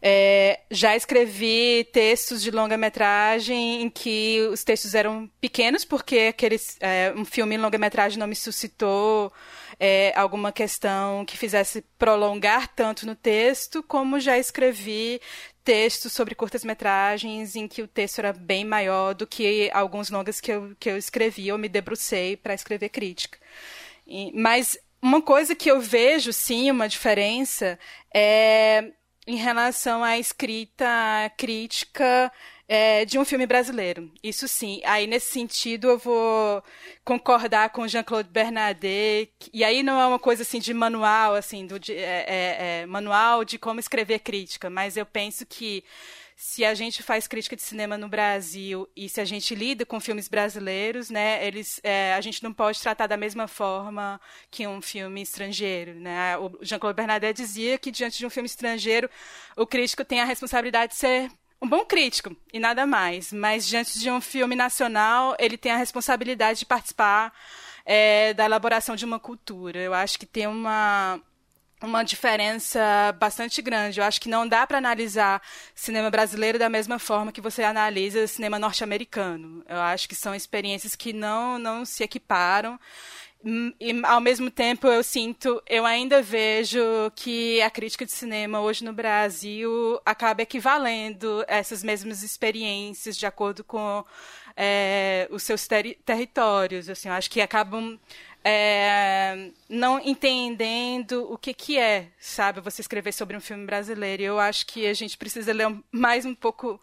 É, já escrevi textos de longa-metragem em que os textos eram pequenos, porque aqueles, é, um filme em longa-metragem não me suscitou é, alguma questão que fizesse prolongar tanto no texto, como já escrevi textos sobre curtas-metragens em que o texto era bem maior do que alguns longas que eu, que eu escrevi ou me debrucei para escrever crítica. E, mas uma coisa que eu vejo, sim, uma diferença é em relação à escrita crítica é, de um filme brasileiro. Isso sim. Aí, nesse sentido, eu vou concordar com Jean-Claude Bernardet. E aí não é uma coisa assim de manual, assim, do, de, é, é, é, manual de como escrever crítica, mas eu penso que se a gente faz crítica de cinema no Brasil e se a gente lida com filmes brasileiros, né, eles, é, a gente não pode tratar da mesma forma que um filme estrangeiro, né? O Jean-Claude Bernardet dizia que diante de um filme estrangeiro, o crítico tem a responsabilidade de ser um bom crítico e nada mais, mas diante de um filme nacional, ele tem a responsabilidade de participar é, da elaboração de uma cultura. Eu acho que tem uma uma diferença bastante grande. Eu acho que não dá para analisar cinema brasileiro da mesma forma que você analisa cinema norte-americano. Eu acho que são experiências que não, não se equiparam. E, ao mesmo tempo, eu sinto, eu ainda vejo que a crítica de cinema hoje no Brasil acaba equivalendo essas mesmas experiências de acordo com é, os seus ter territórios. Assim, eu acho que acabam é, não entendendo o que, que é, sabe, você escrever sobre um filme brasileiro. E eu acho que a gente precisa ler mais um pouco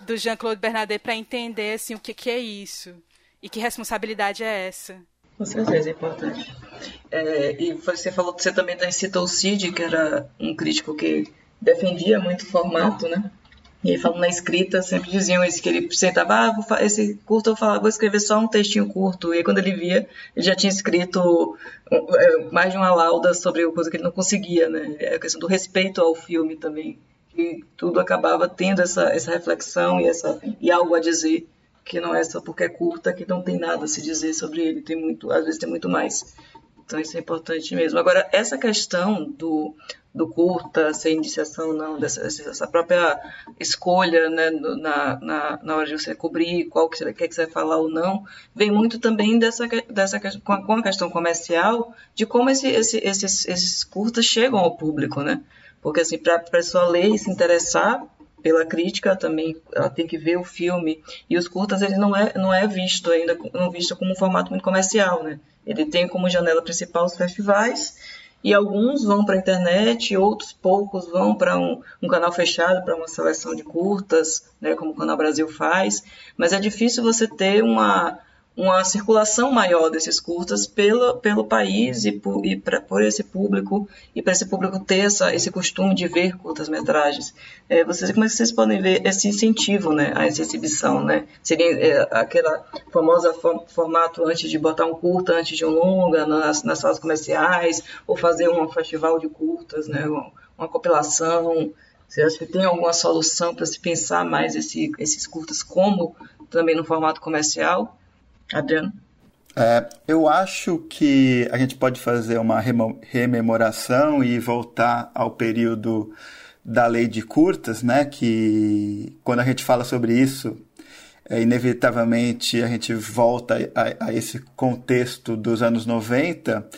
do Jean-Claude Bernardet para entender assim, o que, que é isso e que responsabilidade é essa. Com certeza, é importante. É, e você falou que você também citou o Cid, que era um crítico que defendia muito o formato, né? Ele falando na escrita, sempre diziam isso, que ele sentava, ah, vou esse curto eu falava, vou escrever só um textinho curto. E aí, quando ele via, ele já tinha escrito é, mais de uma lauda sobre a coisa que ele não conseguia, né? É a questão do respeito ao filme também. E tudo acabava tendo essa, essa reflexão e, essa, e algo a dizer, que não é só porque é curta que não tem nada a se dizer sobre ele, tem muito, às vezes tem muito mais. Então isso é importante mesmo. Agora, essa questão do, do curta, sem iniciação não, dessa, essa própria escolha né, na, na, na hora de você cobrir qual que quer que você vai falar ou não, vem muito também dessa, dessa com a questão comercial de como esse, esse, esses, esses curtas chegam ao público, né? Porque assim, para a pessoa ler e se interessar pela crítica também, ela tem que ver o filme. E os curtas ele não é não é visto ainda não visto como um formato muito comercial, né? Ele tem como janela principal os festivais e alguns vão para a internet, outros poucos vão para um, um, canal fechado, para uma seleção de curtas, né, como o Canal Brasil faz, mas é difícil você ter uma, uma circulação maior desses curtas pelo, pelo país e, por, e pra, por esse público, e para esse público ter essa, esse costume de ver curtas-metragens. É, vocês, como é que vocês podem ver esse incentivo né, a essa exibição? Né? Seria é, aquela famosa formato antes de botar um curta, antes de um longa, nas, nas salas comerciais, ou fazer um festival de curtas, né, uma, uma compilação. Você acha que tem alguma solução para se pensar mais esse, esses curtas como também no formato comercial? Adriano? É, eu acho que a gente pode fazer uma rememoração e voltar ao período da lei de curtas, né? Que quando a gente fala sobre isso, é, inevitavelmente a gente volta a, a, esse contexto dos anos 90.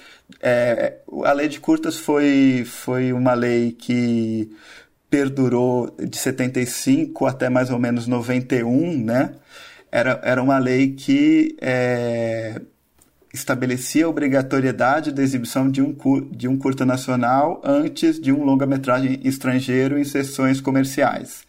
É, a lei de curtas foi, foi uma lei que perdurou de 75 até mais ou menos 91, né? Era, era uma lei que é, estabelecia a obrigatoriedade da exibição de um, de um curta nacional antes de um longa-metragem estrangeiro em sessões comerciais.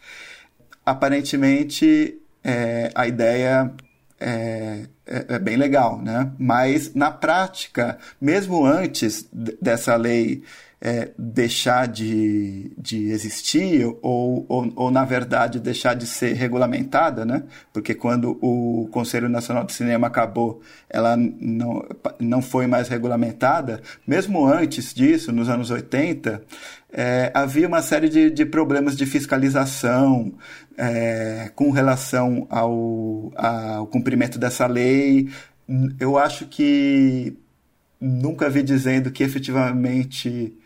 Aparentemente, é, a ideia é, é, é, bem legal, né? mas na prática, mesmo antes dessa lei é, deixar de, de existir ou, ou, ou, na verdade, deixar de ser regulamentada, né? Porque quando o Conselho Nacional de Cinema acabou, ela não, não foi mais regulamentada. Mesmo antes disso, nos anos 80, é, havia uma série de, de problemas de fiscalização é, com relação ao, ao cumprimento dessa lei. Eu acho que nunca vi dizendo que efetivamente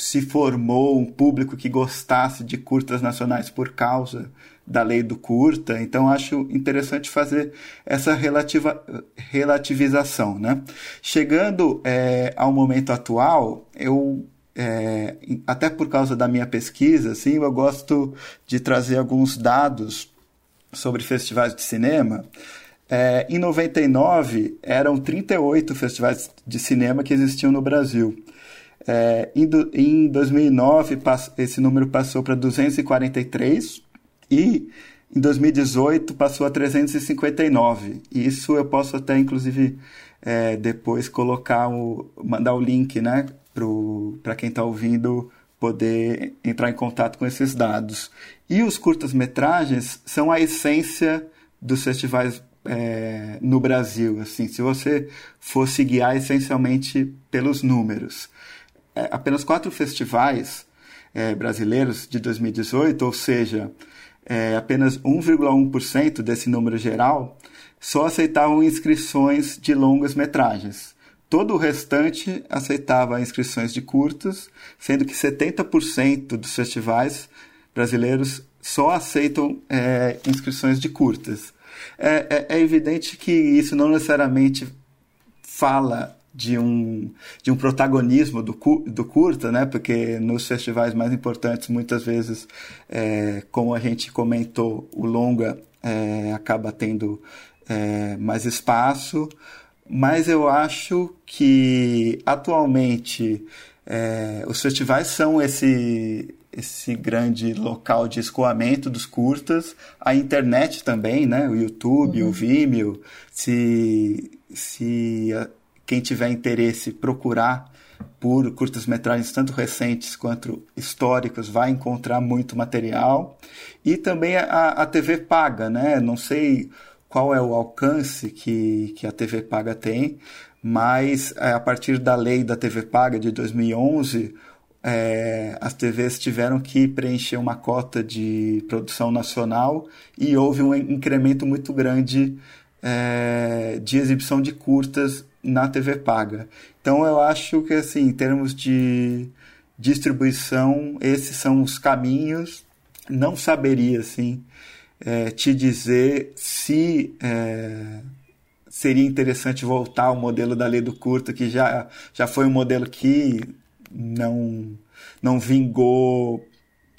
se formou um público que gostasse de curtas nacionais por causa da lei do curta, então acho interessante fazer essa relativa, relativização. Né? Chegando é, ao momento atual, eu é, até por causa da minha pesquisa, assim, eu gosto de trazer alguns dados sobre festivais de cinema. É, em 99, eram 38 festivais de cinema que existiam no Brasil. É, em, do, em 2009, pass, esse número passou para 243 e em 2018 passou a 359. Isso eu posso até, inclusive, é, depois colocar o, mandar o link né, para quem está ouvindo poder entrar em contato com esses dados. E os curtas-metragens são a essência dos festivais é, no Brasil. Assim, se você fosse guiar essencialmente pelos números, é, apenas quatro festivais é, brasileiros de 2018, ou seja, é, apenas 1,1% desse número geral, só aceitavam inscrições de longas metragens. Todo o restante aceitava inscrições de curtas, sendo que 70% dos festivais brasileiros só aceitam é, inscrições de curtas. É, é, é, evidente que isso não necessariamente fala de um, de um protagonismo do, do curta, né? porque nos festivais mais importantes, muitas vezes, é, como a gente comentou, o longa é, acaba tendo é, mais espaço, mas eu acho que atualmente é, os festivais são esse, esse grande local de escoamento dos curtas, a internet também, né? o YouTube, uhum. o Vimeo, se, se quem tiver interesse procurar por curtas-metragens tanto recentes quanto históricos vai encontrar muito material e também a, a TV paga, né? Não sei qual é o alcance que, que a TV paga tem, mas é, a partir da lei da TV paga de 2011 é, as TVs tiveram que preencher uma cota de produção nacional e houve um incremento muito grande é, de exibição de curtas na TV paga. Então eu acho que assim, em termos de distribuição, esses são os caminhos. Não saberia assim é, te dizer se é, seria interessante voltar ao modelo da lei do curto, que já, já foi um modelo que não, não vingou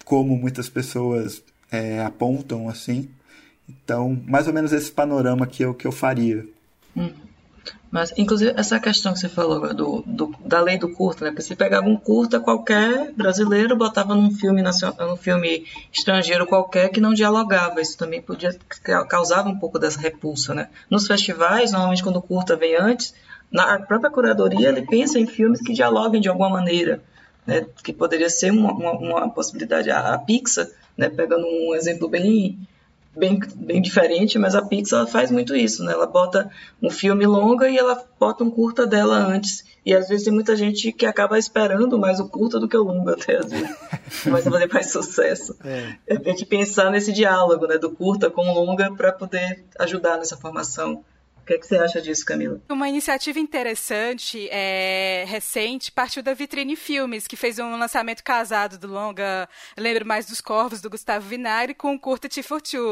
como muitas pessoas é, apontam assim. Então, mais ou menos esse panorama que eu, que eu faria. Hum. Mas, inclusive, essa questão que você falou do, do, da lei do curta, né? Porque você pegava um curta qualquer brasileiro, botava num filme, num filme estrangeiro qualquer que não dialogava. Isso também podia causava um pouco dessa repulsa, né? Nos festivais, normalmente quando o curta vem antes, na própria curadoria ele pensa em filmes que dialoguem de alguma maneira, né? Que poderia ser uma, uma, uma possibilidade. A, a Pixar, né? Pegando um exemplo bem bem, bem diferente, mas a Pixar faz muito isso, né? Ela bota um filme longa e ela bota um curta dela antes. E às vezes tem muita gente que acaba esperando mais o curta do que o longa, até às vezes. Mas fazer mais sucesso. É. é tem que pensar nesse diálogo, né? Do curta com o longa para poder ajudar nessa formação o que, é que você acha disso, Camila? Uma iniciativa interessante, é, recente, partiu da Vitrine Filmes, que fez um lançamento casado do longa Lembro Mais dos Corvos, do Gustavo Vinagre, com o curta T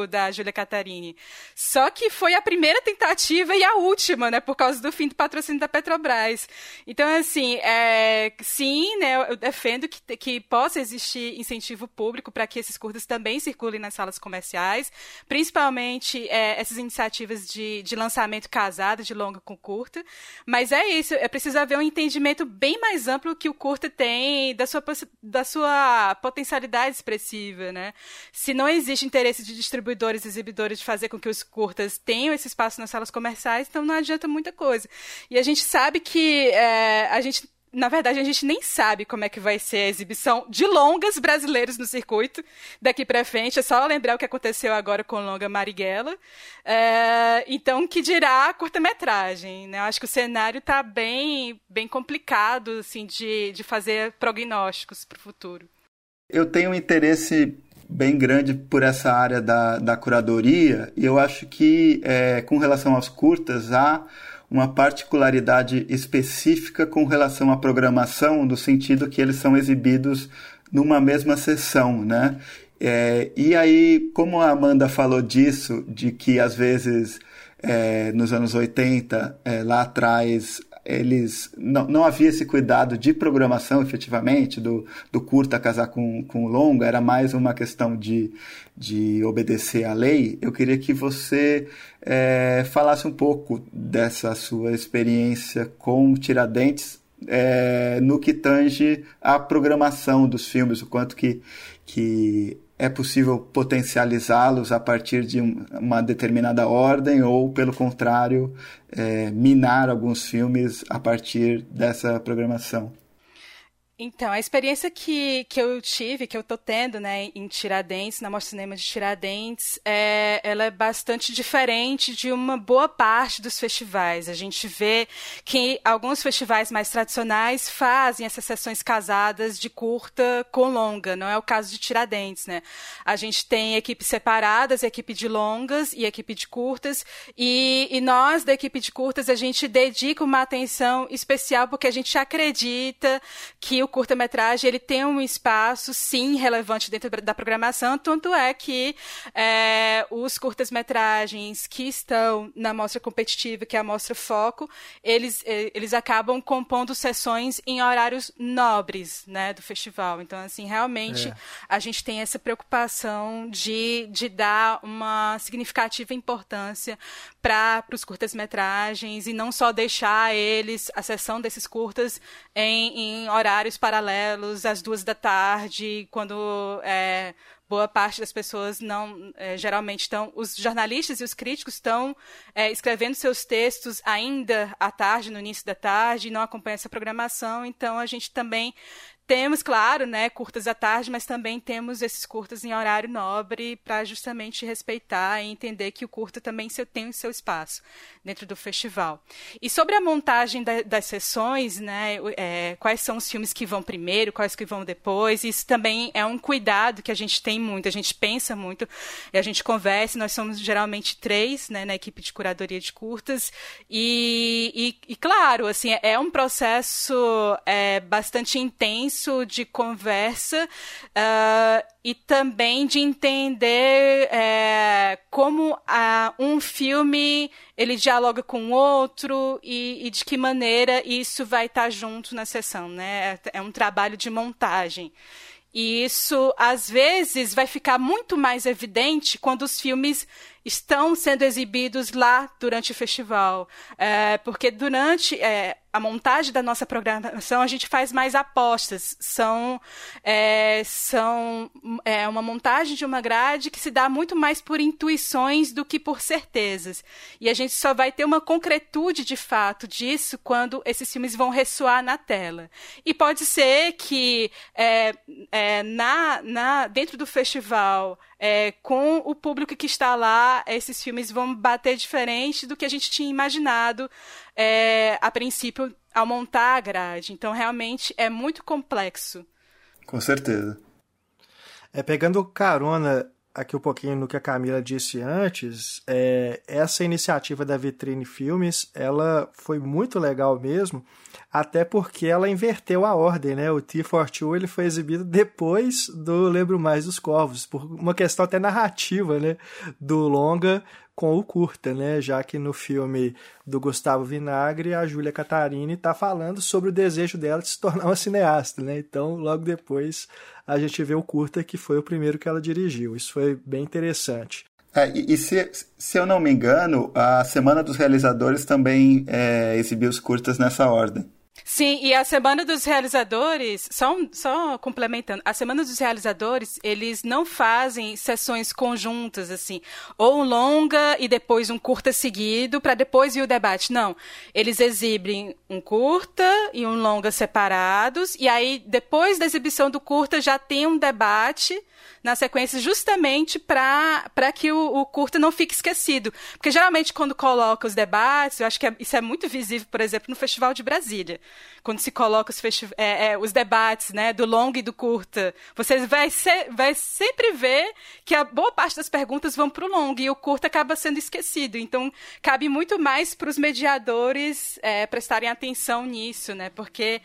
da Júlia Catarini. Só que foi a primeira tentativa e a última, né, por causa do fim do patrocínio da Petrobras. Então, assim, é, sim, né, eu defendo que, que possa existir incentivo público para que esses curtas também circulem nas salas comerciais, principalmente é, essas iniciativas de, de lançamento relacionamento casado, de longa com curta. Mas é isso, é preciso haver um entendimento bem mais amplo que o curta tem da sua, da sua potencialidade expressiva, né? Se não existe interesse de distribuidores e exibidores de fazer com que os curtas tenham esse espaço nas salas comerciais, então não adianta muita coisa. E a gente sabe que é, a gente na verdade, a gente nem sabe como é que vai ser a exibição de longas brasileiros no circuito daqui para frente. É só lembrar o que aconteceu agora com longa Marighella. É, então, que dirá a curta-metragem? Né? Acho que o cenário está bem, bem complicado assim, de, de fazer prognósticos para o futuro. Eu tenho um interesse bem grande por essa área da, da curadoria e eu acho que, é, com relação aos curtas, há uma particularidade específica com relação à programação, no sentido que eles são exibidos numa mesma sessão, né? É, e aí, como a Amanda falou disso, de que às vezes é, nos anos 80, é, lá atrás, eles não, não havia esse cuidado de programação efetivamente do, do curta casar com, com o longa, era mais uma questão de, de obedecer à lei. Eu queria que você é, falasse um pouco dessa sua experiência com Tiradentes é, no que tange à programação dos filmes, o quanto que, que é possível potencializá-los a partir de uma determinada ordem ou, pelo contrário, é, minar alguns filmes a partir dessa programação. Então, a experiência que, que eu tive, que eu estou tendo, né, em Tiradentes, na Mostra Cinema de Tiradentes, é, ela é bastante diferente de uma boa parte dos festivais. A gente vê que alguns festivais mais tradicionais fazem essas sessões casadas de curta com longa. Não é o caso de Tiradentes, né? A gente tem equipes separadas, equipe de longas e equipe de curtas, e, e nós, da equipe de curtas, a gente dedica uma atenção especial porque a gente acredita que o curta-metragem ele tem um espaço, sim, relevante dentro da programação, tanto é que é, os curtas-metragens que estão na mostra competitiva, que é a mostra Foco, eles, é, eles acabam compondo sessões em horários nobres né, do festival. Então, assim, realmente é. a gente tem essa preocupação de, de dar uma significativa importância para os curtas-metragens e não só deixar eles, a sessão desses curtas, em, em horários paralelos, às duas da tarde, quando é, boa parte das pessoas não é, geralmente estão os jornalistas e os críticos estão é, escrevendo seus textos ainda à tarde no início da tarde não acompanham essa programação. Então a gente também temos, claro, né, curtas à tarde, mas também temos esses curtas em horário nobre para justamente respeitar e entender que o curta também tem o seu espaço dentro do festival. E sobre a montagem da, das sessões, né, é, quais são os filmes que vão primeiro, quais que vão depois, isso também é um cuidado que a gente tem muito, a gente pensa muito, a gente conversa, nós somos geralmente três, né, na equipe de curadoria de curtas, e, e, e claro, assim, é, é um processo é, bastante intenso, de conversa uh, e também de entender é, como um filme ele dialoga com o outro e, e, de que maneira isso vai estar junto na sessão, né? É, é um trabalho de montagem. E isso, às vezes, vai ficar muito mais evidente quando os filmes estão sendo exibidos lá durante o festival. É, porque durante é, a montagem da nossa programação, a gente faz mais apostas. São, é, são é, uma montagem de uma grade que se dá muito mais por intuições do que por certezas. E a gente só vai ter uma concretude de fato disso quando esses filmes vão ressoar na tela. E pode ser que é, é, na, na, dentro do festival é, com o público que está lá, esses filmes vão bater diferente do que a gente tinha imaginado é, a princípio ao montar a grade. Então, realmente é muito complexo. Com certeza. É, pegando carona aqui um pouquinho no que a Camila disse antes, é, essa iniciativa da Vitrine Filmes, ela foi muito legal mesmo, até porque ela inverteu a ordem, né? O T-42 ele foi exibido depois do Lembro Mais dos Corvos, por uma questão até narrativa, né? Do longa com o curta, né? Já que no filme do Gustavo Vinagre, a Júlia Catarini está falando sobre o desejo dela de se tornar uma cineasta, né? Então, logo depois, a gente vê o curta que foi o primeiro que ela dirigiu. Isso foi bem interessante. É, e, se, se eu não me engano, a Semana dos Realizadores também é, exibiu os curtas nessa ordem. Sim, e a Semana dos Realizadores, só, só complementando, a Semana dos Realizadores, eles não fazem sessões conjuntas, assim, ou um longa e depois um curta seguido, para depois ir o debate. Não, eles exibem um curta e um longa separados, e aí, depois da exibição do curta, já tem um debate na sequência justamente para que o, o, curta não fique esquecido. Porque geralmente quando coloca os debates, eu acho que é, isso é muito visível, por exemplo, no Festival de Brasília. Quando se coloca os, é, é, os debates né, do longo e do curta, você vai, ser, vai sempre ver que a boa parte das perguntas vão para o longo e o curta acaba sendo esquecido. Então, cabe muito mais para os mediadores é, prestarem atenção nisso, né? Porque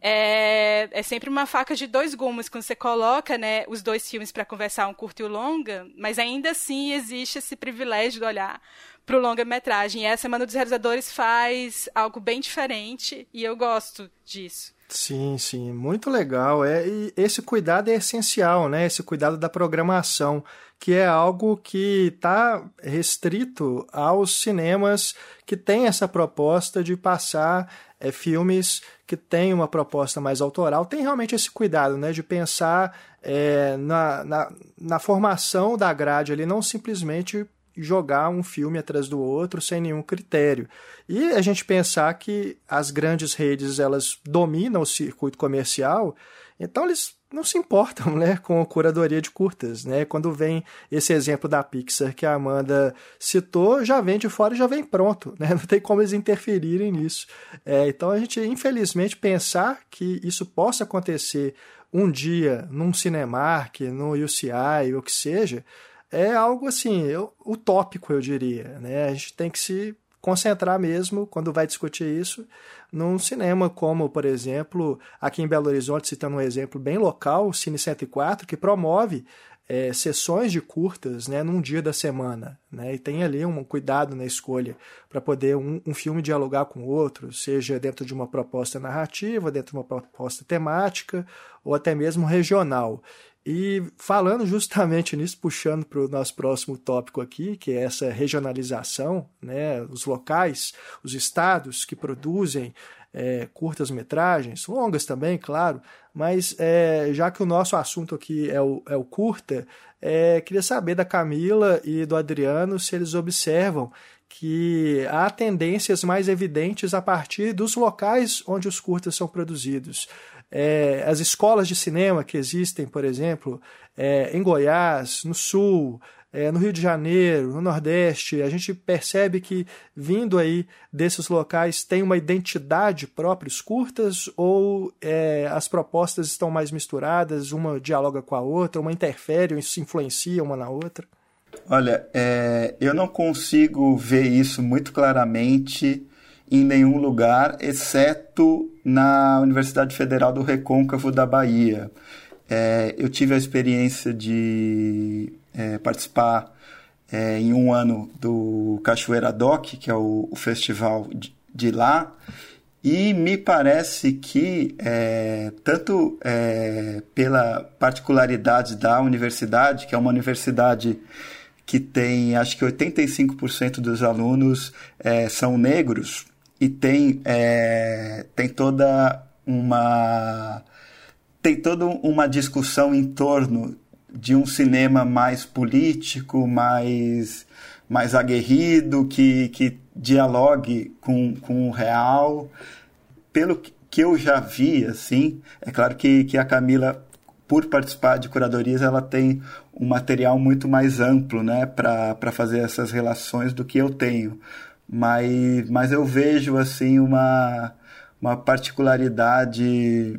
é, é sempre uma faca de dois gumes quando você coloca né, os dois filmes para conversar, um curto e um longa, mas ainda assim existe esse privilégio de olhar para o longa-metragem. E a Semana dos Realizadores faz algo bem diferente e eu gosto disso. Sim, sim, muito legal. É, esse cuidado é essencial, né? Esse cuidado da programação, que é algo que está restrito aos cinemas que têm essa proposta de passar é, filmes que têm uma proposta mais autoral. Tem realmente esse cuidado, né? De pensar é, na, na, na formação da grade ali, não simplesmente jogar um filme atrás do outro sem nenhum critério. E a gente pensar que as grandes redes elas dominam o circuito comercial, então eles não se importam né, com a curadoria de curtas. Né? Quando vem esse exemplo da Pixar que a Amanda citou, já vem de fora e já vem pronto. Né? Não tem como eles interferirem nisso. É, então a gente, infelizmente, pensar que isso possa acontecer um dia num Cinemark, no UCI, ou o que seja, é algo assim, eu, utópico, eu diria. Né? A gente tem que se concentrar mesmo, quando vai discutir isso, num cinema como, por exemplo, aqui em Belo Horizonte, citando um exemplo bem local, o Cine 104, que promove é, sessões de curtas né, num dia da semana. Né, e tem ali um cuidado na escolha para poder um, um, filme dialogar com outro, seja dentro de uma proposta narrativa, dentro de uma proposta temática ou até mesmo regional. E falando justamente nisso, puxando para o nosso próximo tópico aqui, que é essa regionalização, né, os locais, os estados que produzem é, curtas-metragens, longas também, claro, mas é, já que o nosso assunto aqui é o, é o curta, é, queria saber da Camila e do Adriano se eles observam que há tendências mais evidentes a partir dos locais onde os curtas são produzidos. É, as escolas de cinema que existem, por exemplo, é, em Goiás, no Sul, é, no Rio de Janeiro, no Nordeste, a gente percebe que vindo aí desses locais tem uma identidade próprios curtas ou é, as propostas estão mais misturadas, uma dialoga com a outra, uma interfere, se influencia uma na outra? Olha, é, eu não consigo ver isso muito claramente em nenhum lugar, exceto na Universidade Federal do Recôncavo da Bahia. É, eu tive a experiência de é, participar é, em um ano do Cachoeira Doc, que é o, o festival de, de, lá, e me parece que, é, tanto é, pela particularidade da universidade, que é uma universidade que tem, acho que 85% dos alunos é, são negros, e tem, é, tem toda uma tem toda uma discussão em torno de um cinema mais político, mais mais aguerrido, que, que dialogue com, com o real. Pelo que eu já vi, assim, é claro que, que a Camila, por participar de curadorias, ela tem um material muito mais amplo né, para fazer essas relações do que eu tenho mas, mas eu vejo assim uma, uma particularidade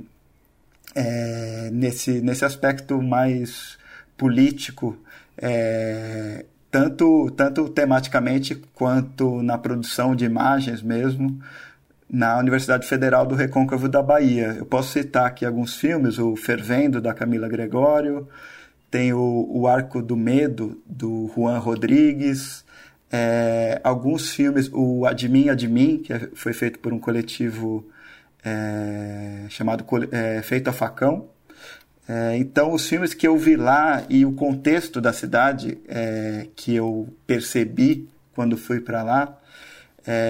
é, nesse, nesse aspecto mais político, é, tanto, tanto tematicamente quanto na produção de imagens mesmo, na Universidade Federal do Recôncavo da Bahia. Eu posso citar aqui alguns filmes, o Fervendo, da Camila Gregório, tem o, o Arco do Medo, do Juan Rodrigues, é, alguns filmes, o Admin Admin, que é, foi feito por um coletivo é, chamado é, Feito a Facão. É, então, os filmes que eu vi lá e o contexto da cidade é, que eu percebi quando fui para lá,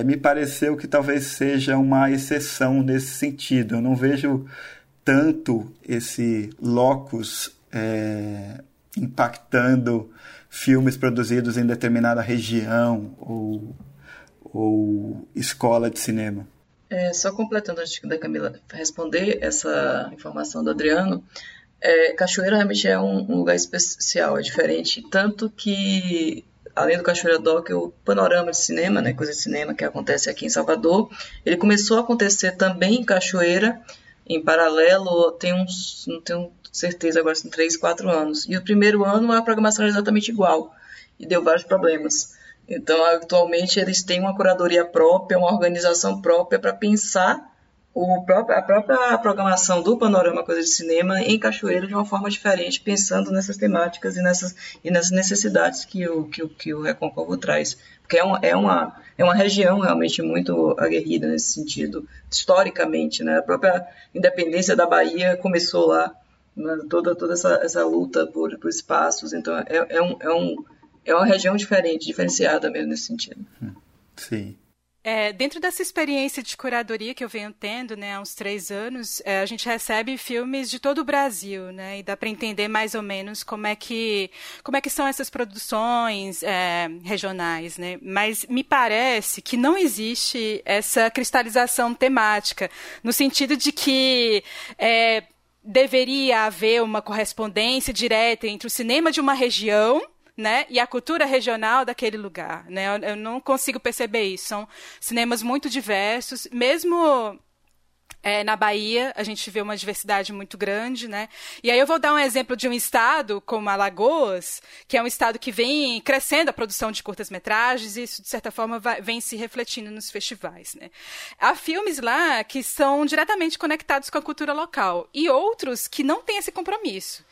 me pareceu que talvez seja uma exceção nesse sentido. Eu não vejo tanto esse locus impactando filmes produzidos em determinada região ou, ou escola de cinema. É, só completando antes da Camila responder essa informação do Adriano, é, Cachoeira realmente é um, um, lugar especial, é diferente, tanto que além do Cachoeira Doc, o panorama de cinema, né, coisa de cinema que acontece aqui em Salvador, ele começou a acontecer também em Cachoeira, em paralelo, tem uns, não tenho certeza, agora são 3, 4 anos. E o primeiro ano a programação era exatamente igual e deu vários problemas. Então, atualmente, eles têm uma curadoria própria, uma organização própria para pensar o próprio, a própria programação do Panorama Coisa de Cinema em Cachoeira de uma forma diferente, pensando nessas temáticas e nessas, e nessas necessidades que o, que, o, que o Recôncavo traz. Porque é uma, é, uma, é uma região realmente muito aguerrida nesse sentido, historicamente. Né? A própria independência da Bahia começou lá? Toda, toda essa, essa luta por, por espaços. Então, é, é, um, é, um, é uma região diferente, diferenciada mesmo nesse sentido. Sim. É, dentro dessa experiência de curadoria que eu venho tendo né, há uns três anos, é, a gente recebe filmes de todo o Brasil, né, e dá para entender mais ou menos como é que, como é que são essas produções é, regionais. Né? Mas me parece que não existe essa cristalização temática, no sentido de que é, deveria haver uma correspondência direta entre o cinema de uma região né? E a cultura regional daquele lugar, né? Eu, eu não consigo perceber isso. São cinemas muito diversos, mesmo é, na Bahia, a gente vê uma diversidade muito grande, né? E aí eu vou dar um exemplo de um estado como Alagoas, que é um estado que vem crescendo a produção de curtas-metragens e isso, de certa forma, vai, vem se refletindo nos festivais, né? Há filmes lá que são diretamente conectados com a cultura local e outros que não têm esse compromisso.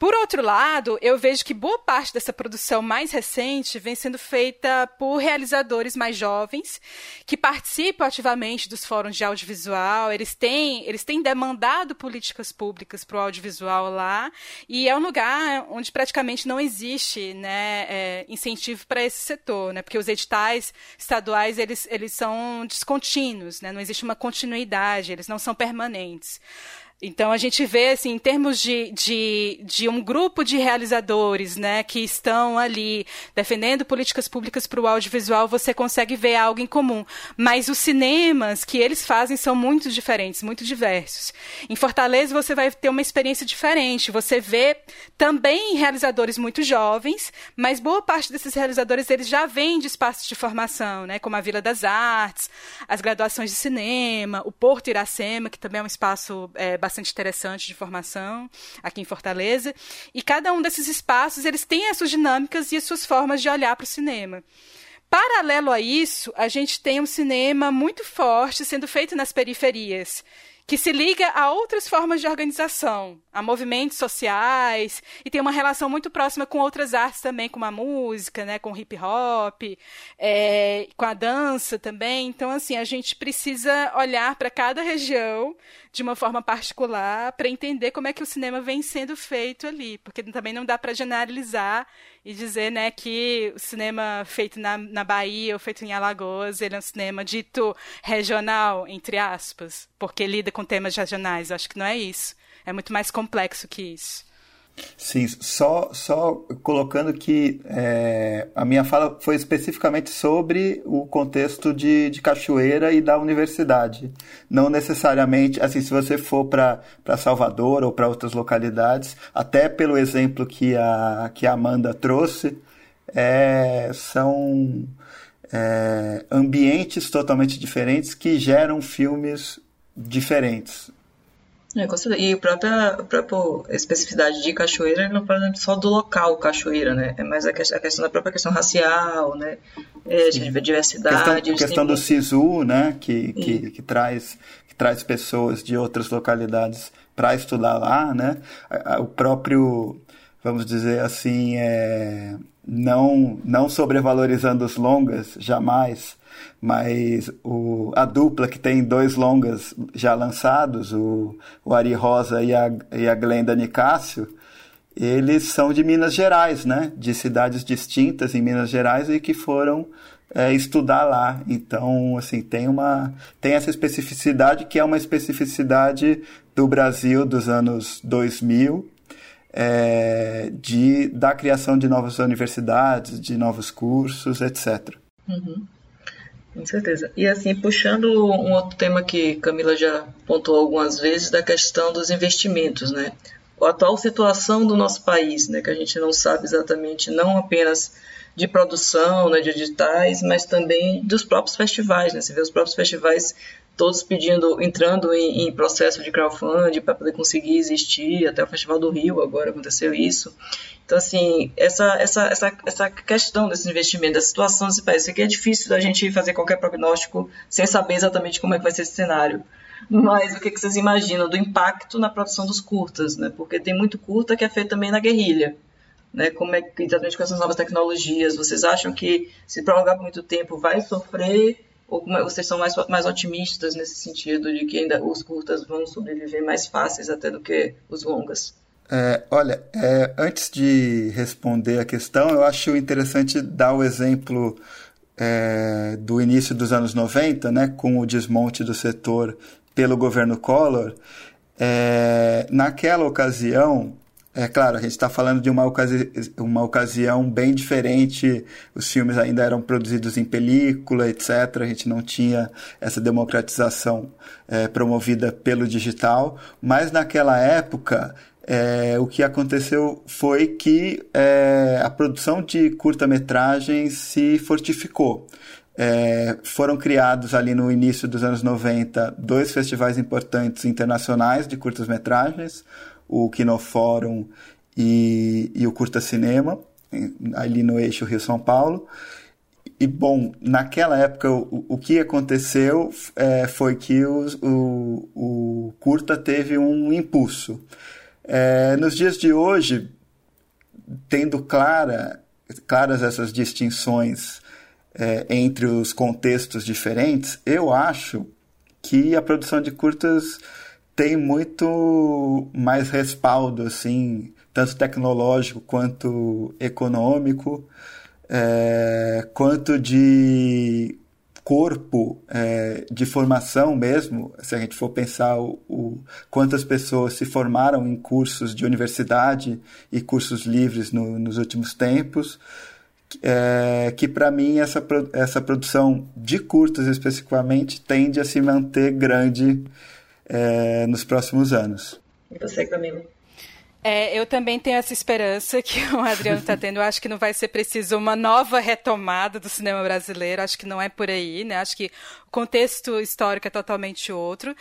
Por outro lado, eu vejo que boa parte dessa produção mais recente vem sendo feita por realizadores mais jovens que participam ativamente dos fóruns de audiovisual. Eles têm, eles têm demandado políticas públicas para o audiovisual lá e é um lugar onde praticamente não existe né, é, incentivo para esse setor, né, porque os editais estaduais eles, eles são descontínuos, né, não existe uma continuidade, eles não são permanentes. Então a gente vê assim, em termos de, de, de um grupo de realizadores né, que estão ali defendendo políticas públicas para o audiovisual, você consegue ver algo em comum. Mas os cinemas que eles fazem são muito diferentes, muito diversos. Em Fortaleza você vai ter uma experiência diferente. Você vê também realizadores muito jovens, mas boa parte desses realizadores eles já vêm de espaços de formação, né, como a Vila das Artes, as graduações de cinema, o Porto Iracema, que também é um espaço é, bastante interessante de formação aqui em Fortaleza. E cada um desses espaços, eles têm as suas dinâmicas e as suas formas de olhar para o cinema. Paralelo a isso, a gente tem um cinema muito forte sendo feito nas periferias que se liga a outras formas de organização, a movimentos sociais, e tem uma relação muito próxima com outras artes também, como a música, né, com o hip hop, é, com a dança também. Então, assim, a gente precisa olhar para cada região de uma forma particular para entender como é que o cinema vem sendo feito ali, porque também não dá para generalizar e dizer né, que o cinema feito na, na Bahia ou feito em Alagoas ele é um cinema dito regional, entre aspas, porque lida com temas regionais. Acho que não é isso. É muito mais complexo que isso. Sim, só, só colocando que é, a minha fala foi especificamente sobre o contexto de, de Cachoeira e da universidade. Não necessariamente, assim, se você for para Salvador ou para outras localidades, até pelo exemplo que a, que a Amanda trouxe, é, são é, ambientes totalmente diferentes que geram filmes diferentes. É, e a própria, a própria especificidade de cachoeira não fala só do local cachoeira, né? É mais a questão, a questão da própria questão racial, né? É, de diversidade. Questão, questão do SISU, né? Que, que, que, traz, que traz pessoas de outras localidades para estudar lá, né? O próprio, vamos dizer assim, é, não, não sobrevalorizando os longas, jamais, mas o, a dupla que tem dois longas já lançados, o, o Ari Rosa e a, e a Glenda Nicásio, eles são de Minas Gerais, né? De cidades distintas em Minas Gerais e que foram é, estudar lá. Então, assim, tem uma tem essa especificidade que é uma especificidade do Brasil dos anos 2000, é, de, da criação de novas universidades, de novos cursos, etc. Uhum. Com certeza. E assim, puxando um outro tema que Camila já pontuou algumas vezes, da questão dos investimentos, né? A atual situação do nosso país, né, que a gente não sabe exatamente, não apenas de produção, né, de editais, mas também dos próprios festivais, né? Você vê os próprios festivais todos pedindo, entrando em, em processo de crowdfunding para poder conseguir existir, até o Festival do Rio agora aconteceu isso. Então, assim, essa, essa, essa, essa questão desse investimento, da situação desse país, isso aqui é difícil da gente fazer qualquer prognóstico sem saber exatamente como é que vai ser esse cenário. Mas o que, que vocês imaginam do impacto na produção dos curtas, né? Porque tem muito curta que é feito também na guerrilha. Né, como é que, exatamente com essas novas tecnologias, vocês acham que se prolongar por muito tempo vai sofrer ou é, vocês são mais, mais otimistas nesse sentido de que ainda os curtas vão sobreviver mais fáceis até do que os longas? É, olha, é, antes de responder a questão, eu acho interessante dar o exemplo é, do início dos anos 90, né, com o desmonte do setor pelo governo Collor, é, naquela ocasião, é claro, a gente está falando de uma, ocasi uma ocasião bem diferente, os filmes ainda eram produzidos em película, etc. A gente não tinha essa democratização é, promovida pelo digital, mas naquela época é, o que aconteceu foi que é, a produção de curta-metragens se fortificou. É, foram criados ali no início dos anos 90 dois festivais importantes internacionais de curtas-metragens, o Kinofórum e, e o Curta Cinema, ali no eixo Rio-São Paulo. E, bom, naquela época, o, o que aconteceu é, foi que o, o Curta teve um impulso. É, nos dias de hoje, tendo clara, claras essas distinções é, entre os contextos diferentes, eu acho que a produção de curtas tem muito mais respaldo, assim, tanto tecnológico quanto econômico, é, quanto de corpo é, de formação mesmo, se a gente for pensar o, o, quantas pessoas se formaram em cursos de universidade e cursos livres no, nos últimos tempos, é, que para mim essa, essa produção de curtas especificamente tende a se manter grande é, nos próximos anos. E você, Camila? É, eu também tenho essa esperança que o Adriano está tendo. Eu acho que não vai ser preciso uma nova retomada do cinema brasileiro. Acho que não é por aí, né? Acho que o contexto histórico é totalmente outro.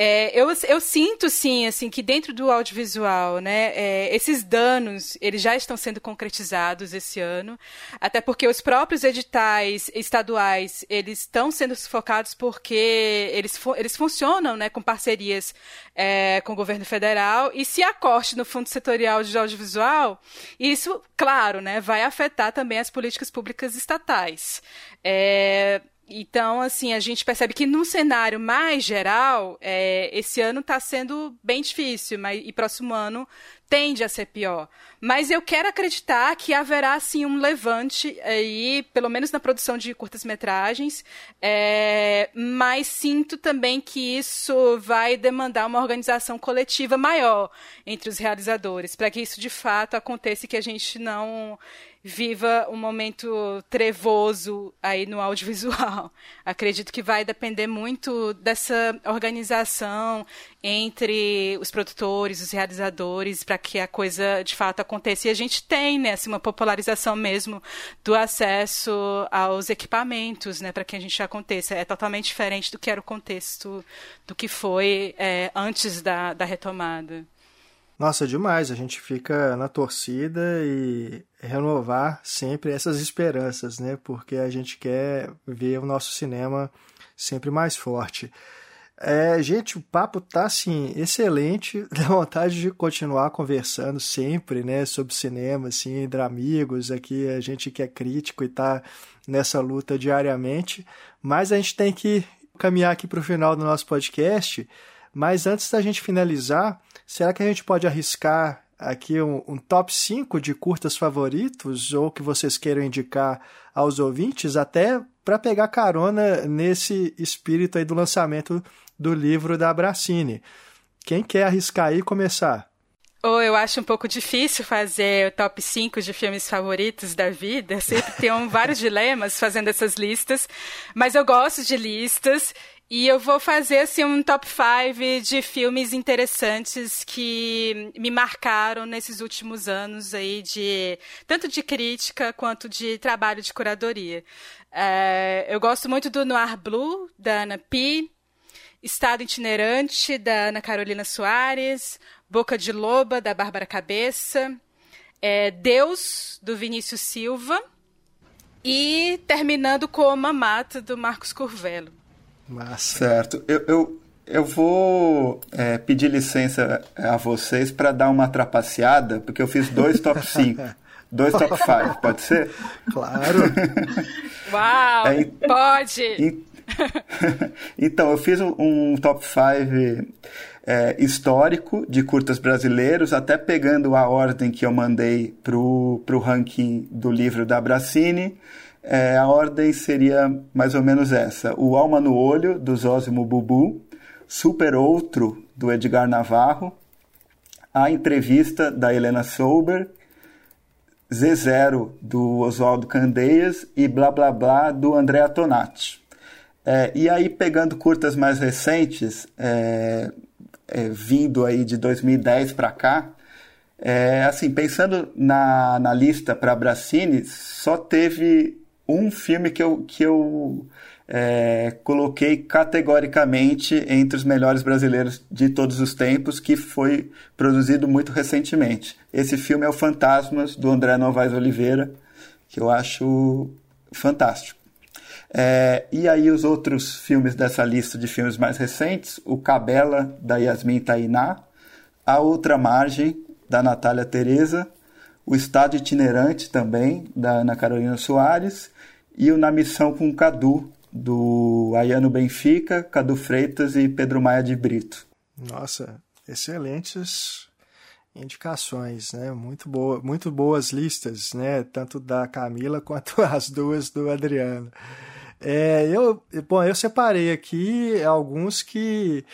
É, eu, eu sinto, sim, assim, que dentro do audiovisual, né, é, esses danos, eles já estão sendo concretizados esse ano, até porque os próprios editais estaduais, eles estão sendo sufocados porque eles, eles funcionam, né, com parcerias é, com o governo federal, e se acorte no fundo setorial de audiovisual, isso, claro, né, vai afetar também as políticas públicas estatais. É, então, assim, a gente percebe que no cenário mais geral, é, esse ano está sendo bem difícil, mas, e próximo ano tende a ser pior. Mas eu quero acreditar que haverá, assim, um levante aí, pelo menos na produção de curtas-metragens, é, mas sinto também que isso vai demandar uma organização coletiva maior entre os realizadores, para que isso de fato aconteça e que a gente não viva um momento trevoso aí no audiovisual. Acredito que vai depender muito dessa organização entre os produtores, os realizadores, para que a coisa de fato aconteça. E a gente tem né, assim, uma popularização mesmo do acesso aos equipamentos, né, para que a gente aconteça. É totalmente diferente do que era o contexto do que foi é, antes da, da retomada. Nossa, demais. A gente fica na torcida e renovar sempre essas esperanças, né? Porque a gente quer ver o nosso cinema sempre mais forte. É, gente, o papo tá assim excelente, dá vontade de continuar conversando sempre, né, sobre cinema, assim, entre amigos. Aqui a gente que é crítico e tá nessa luta diariamente, mas a gente tem que caminhar aqui para o final do nosso podcast. Mas antes da gente finalizar, será que a gente pode arriscar aqui um, um, top 5 de curtas favoritos ou que vocês queiram indicar aos ouvintes, até para pegar carona nesse espírito aí do lançamento do livro da Bracini. Quem quer arriscar aí e começar? Ou eu acho um pouco difícil fazer o top 5 de filmes favoritos da vida. Sempre tem vários dilemas fazendo essas listas, mas eu gosto de listas e eu vou fazer assim um top 5 de filmes interessantes que me marcaram nesses últimos anos aí de tanto de crítica quanto de trabalho de curadoria. É, eu gosto muito do Noir Blue da Ana Pi, Estado Itinerante da Ana Carolina Soares, Boca de Loba da Bárbara Cabeça, é, Deus do Vinícius Silva e terminando com Mamato do Marcos Curvelo. Massa. Certo. Eu, eu, eu vou é, pedir licença a vocês para dar uma trapaceada, porque eu fiz dois top 5. dois top 5, pode ser? Claro. Uau, é, pode! então, eu fiz um, top 5 é, histórico de curtas brasileiros, até pegando a ordem que eu mandei para o ranking do livro da Bracini. é, a ordem seria mais ou menos essa: O Alma no Olho, do Zósimo Bubu, Super Outro, do Edgar Navarro, A Entrevista, da Helena Souber, Z0, do Oswaldo Candeias e Blá Blá Blá, do André Tonati. É, e aí, pegando curtas mais recentes, é, é, vindo aí de 2010 para cá, é, assim, pensando na, na lista para Bracini, só teve um filme que eu, que eu é, coloquei categoricamente entre os melhores brasileiros de todos os tempos, que foi produzido muito recentemente. Esse filme é o Fantasmas, do André Novaes Oliveira, que eu acho fantástico. É, e aí os outros filmes dessa lista de filmes mais recentes, o Cabela, da Yasmin Tainá, A Outra Margem, da Natália Tereza, o Estado Itinerante também, da Ana Carolina Soares, e o Na Missão com Cadu, do Ayano Benfica, Cadu Freitas e Pedro Maia de Brito. Nossa, excelentes indicações, né? Muito boa, muito boas listas, né? Tanto da Camila quanto as duas do Adriano. É, eu, bom, eu separei aqui alguns que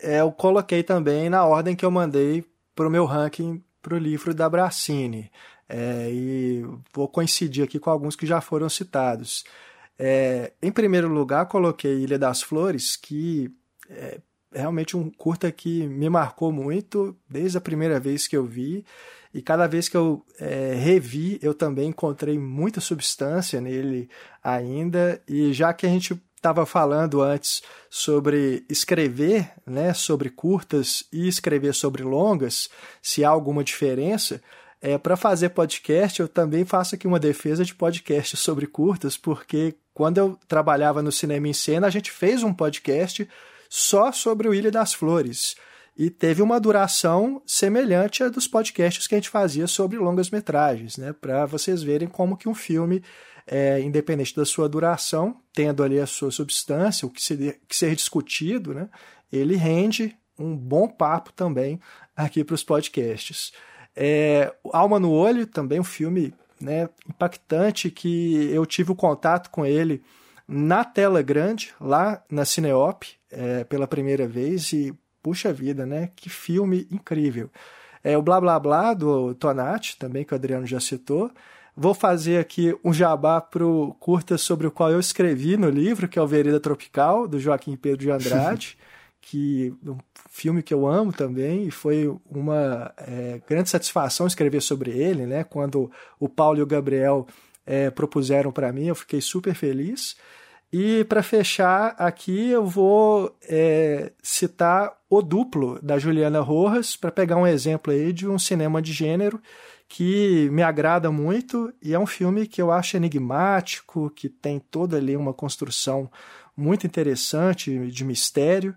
é, eu coloquei também na ordem que eu mandei para o meu ranking para o livro da Bracini. É, e vou coincidir aqui com alguns que já foram citados. É, em primeiro lugar, coloquei Ilha das Flores, que é realmente um curta que me marcou muito desde a primeira vez que eu vi. E cada vez que eu é, revi, eu também encontrei muita substância nele ainda. E já que a gente estava falando antes sobre escrever, né, sobre curtas e escrever sobre longas, se há alguma diferença, é, para fazer podcast, eu também faço aqui uma defesa de podcast sobre curtas, porque quando eu trabalhava no Cinema em Cena, a gente fez um podcast só sobre o Ilha das Flores e teve uma duração semelhante à dos podcasts que a gente fazia sobre longas metragens, né? Para vocês verem como que um filme, é, independente da sua duração, tendo ali a sua substância, o que ser, que ser discutido, né? Ele rende um bom papo também aqui para os podcasts. É, Alma no Olho, também um filme né, impactante que eu tive o contato com ele na tela grande, lá na Cineop, é, pela primeira vez, e puxa vida, né? Que filme incrível. É o Blá Blá Blá do Tonati, também que o Adriano já citou. Vou fazer aqui um jabá pro curta sobre o qual eu escrevi no livro, que é o Vereda Tropical, do Joaquim Pedro de Andrade, que um filme que eu amo também, e foi uma é, grande satisfação escrever sobre ele, né? Quando o Paulo e o Gabriel é, propuseram para mim, eu fiquei super feliz. E para fechar aqui, eu vou é, citar O Duplo, da Juliana Rojas, para pegar um exemplo aí de um cinema de gênero que me agrada muito e é um filme que eu acho enigmático, que tem toda ali uma construção muito interessante de mistério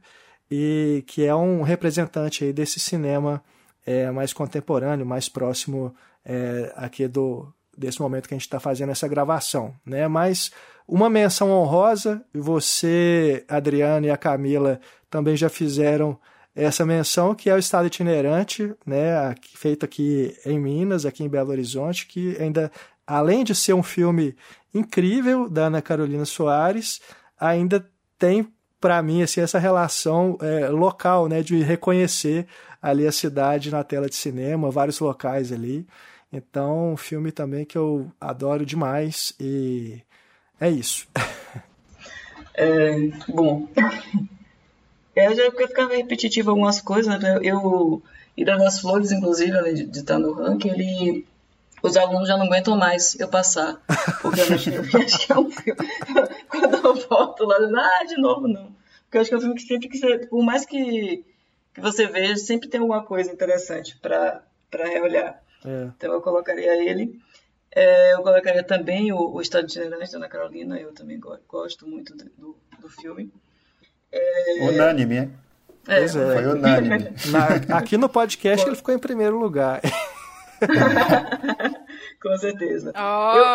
e que é um representante aí desse cinema é, mais contemporâneo, mais próximo é, aqui do desse momento que a gente está fazendo essa gravação, né? Mas uma menção honrosa, você, Adriano e a Camila também já fizeram essa menção, que é o Estado Itinerante, né, feito aqui em Minas, aqui em Belo Horizonte, que ainda, além de ser um filme incrível da Ana Carolina Soares, ainda tem para mim assim essa relação é, local, né, de reconhecer ali a cidade na tela de cinema, vários locais ali. Então, um filme também que eu adoro demais e é isso. É, bom, é, já ficava repetitivo algumas coisas, né? Eu, Ida das Flores, inclusive, além de, estar no ranking, ele os alunos já não aguentam mais eu passar. Porque eu acho, eu acho que é um filme. Quando eu volto lá, ah, de novo não. Porque eu acho que é um filme que sempre que você. Por mais que, que você veja, sempre tem alguma coisa interessante para reolhar. É. Então eu colocaria ele. É, eu colocaria também o, o Estado Itinerante da Ana Carolina, eu também gosto muito do, do filme. É... Unânime, hein? É, é. Foi unânime. Na, aqui no podcast ele ficou em primeiro lugar. Com certeza. Oh. Eu,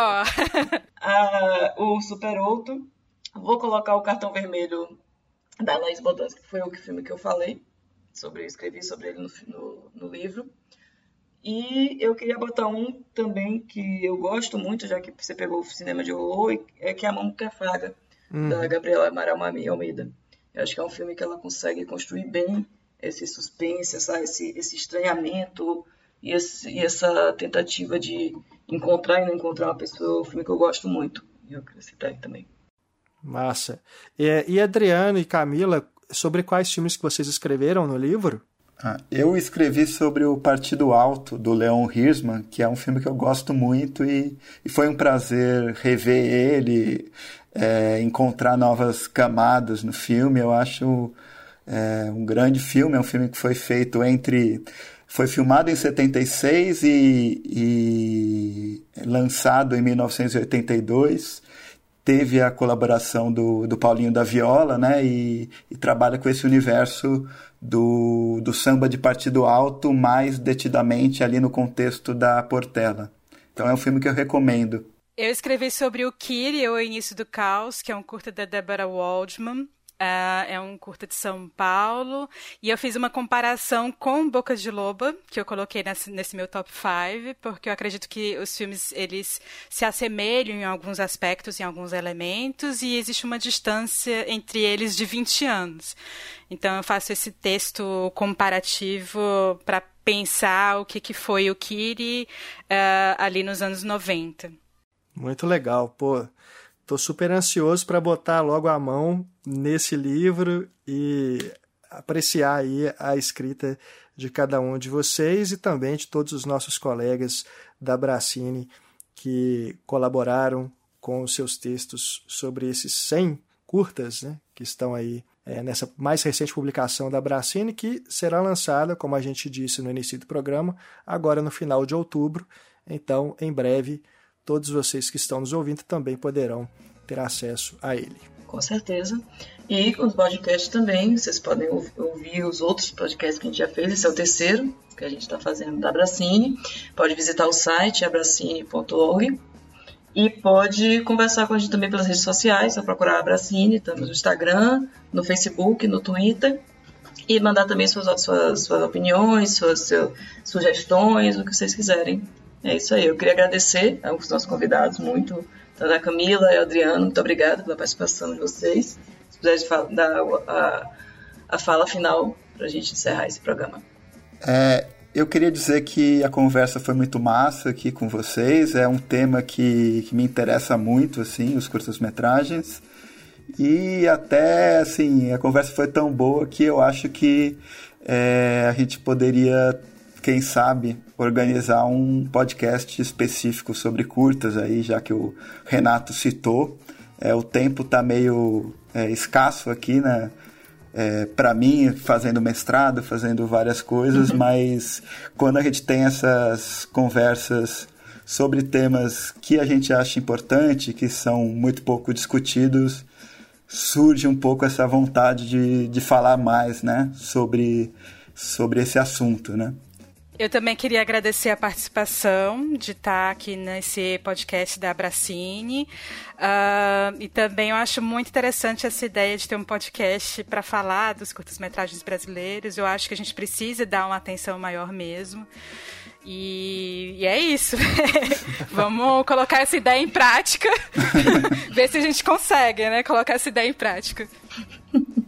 a, o Super Outro, vou colocar o cartão vermelho da Laís Bodansky, que foi o filme que eu falei, sobre, escrevi sobre ele no, no, no livro. E eu queria botar um também que eu gosto muito, já que você pegou o cinema de horror, é que é a Mão que Afaga, hum. da Gabriela Amaral Almeida. Eu acho que é um filme que ela consegue construir bem esse suspense, essa, esse, esse estranhamento e, esse, e, essa tentativa de encontrar e não encontrar uma pessoa. É um filme que eu gosto muito. E eu queria citar também. Massa. E, e Adriano e Camila, sobre quais filmes que vocês escreveram no livro? Ah, eu escrevi sobre o Partido Alto, do Leon Hirschman, que é um filme que eu gosto muito e, e foi um prazer rever ele, é, encontrar novas camadas no filme. Eu acho é, um grande filme, é um filme que foi feito entre. Foi filmado em 76 e, e lançado em 1982 teve a colaboração do, do Paulinho da Viola, né? E, e, trabalha com esse universo do, do samba de partido alto mais detidamente ali no contexto da Portela. Então é um filme que eu recomendo. Eu escrevi sobre o Kiri, O Início do Caos, que é um curta da Deborah Waldman. Uh, é um curta de São Paulo. E eu fiz uma comparação com Boca de Loba, que eu coloquei nesse, nesse, meu top 5, porque eu acredito que os filmes eles se assemelham em alguns aspectos, em alguns elementos, e existe uma distância entre eles de 20 anos. Então eu faço esse texto comparativo para pensar o que, que foi o Kiri uh, ali nos anos 90. Muito legal, pô. Tô super ansioso para botar logo a mão nesse livro e apreciar aí a escrita de cada um de vocês e também de todos os nossos colegas da Bracine que colaboraram com os seus textos sobre esses 100 curtas né, que estão aí é, nessa mais recente publicação da Bracine, que será lançada, como a gente disse no início do programa, agora no final de outubro. Então, em breve, todos vocês que estão nos ouvindo também poderão ter acesso a ele. Com certeza. E os podcasts também, vocês podem ouvir os outros podcasts que a gente já fez, esse é o terceiro que a gente está fazendo da Abracine. Pode visitar o site abracine.org e pode conversar com a gente também pelas redes sociais, só procurar a Abracine, estamos no Instagram, no Facebook, no Twitter e mandar também suas, suas, suas opiniões, suas, suas sugestões, o que vocês quiserem é isso aí. Eu queria agradecer aos nossos convidados muito, tanto a Camila e o Adriano. Muito obrigada pela participação de vocês. Se puderem dar a, a fala final para a gente encerrar esse programa. É, eu queria dizer que a conversa foi muito massa aqui com vocês. É um tema que, que me interessa muito, assim, os curtas-metragens. E até, assim, a conversa foi tão boa que eu acho que é, a gente poderia quem sabe, organizar um podcast específico sobre curtas aí, já que o Renato citou. É, o tempo está meio é, escasso aqui, né? É, para mim, fazendo mestrado, fazendo várias coisas, mas quando a gente tem essas conversas sobre temas que a gente acha importante, que são muito pouco discutidos, surge um pouco essa vontade de, de falar mais né, sobre, sobre esse assunto. Né? Eu também queria agradecer a participação de estar aqui nesse podcast da Abracine. Uh, e também eu acho muito interessante essa ideia de ter um podcast para falar dos curtas-metragens brasileiros. Eu acho que a gente precisa dar uma atenção maior mesmo. E, e, é isso. Vamos colocar essa ideia em prática. Ver se a gente consegue, né? Colocar essa ideia em prática.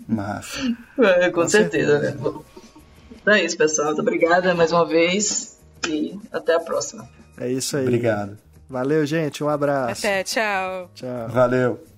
Massa. É, com, com, certeza, certeza. né? Então é isso, pessoal. Muito obrigada mais uma vez e até a próxima. É isso aí. Obrigado. Valeu, gente. Um abraço. Até, tchau. Tchau. Valeu.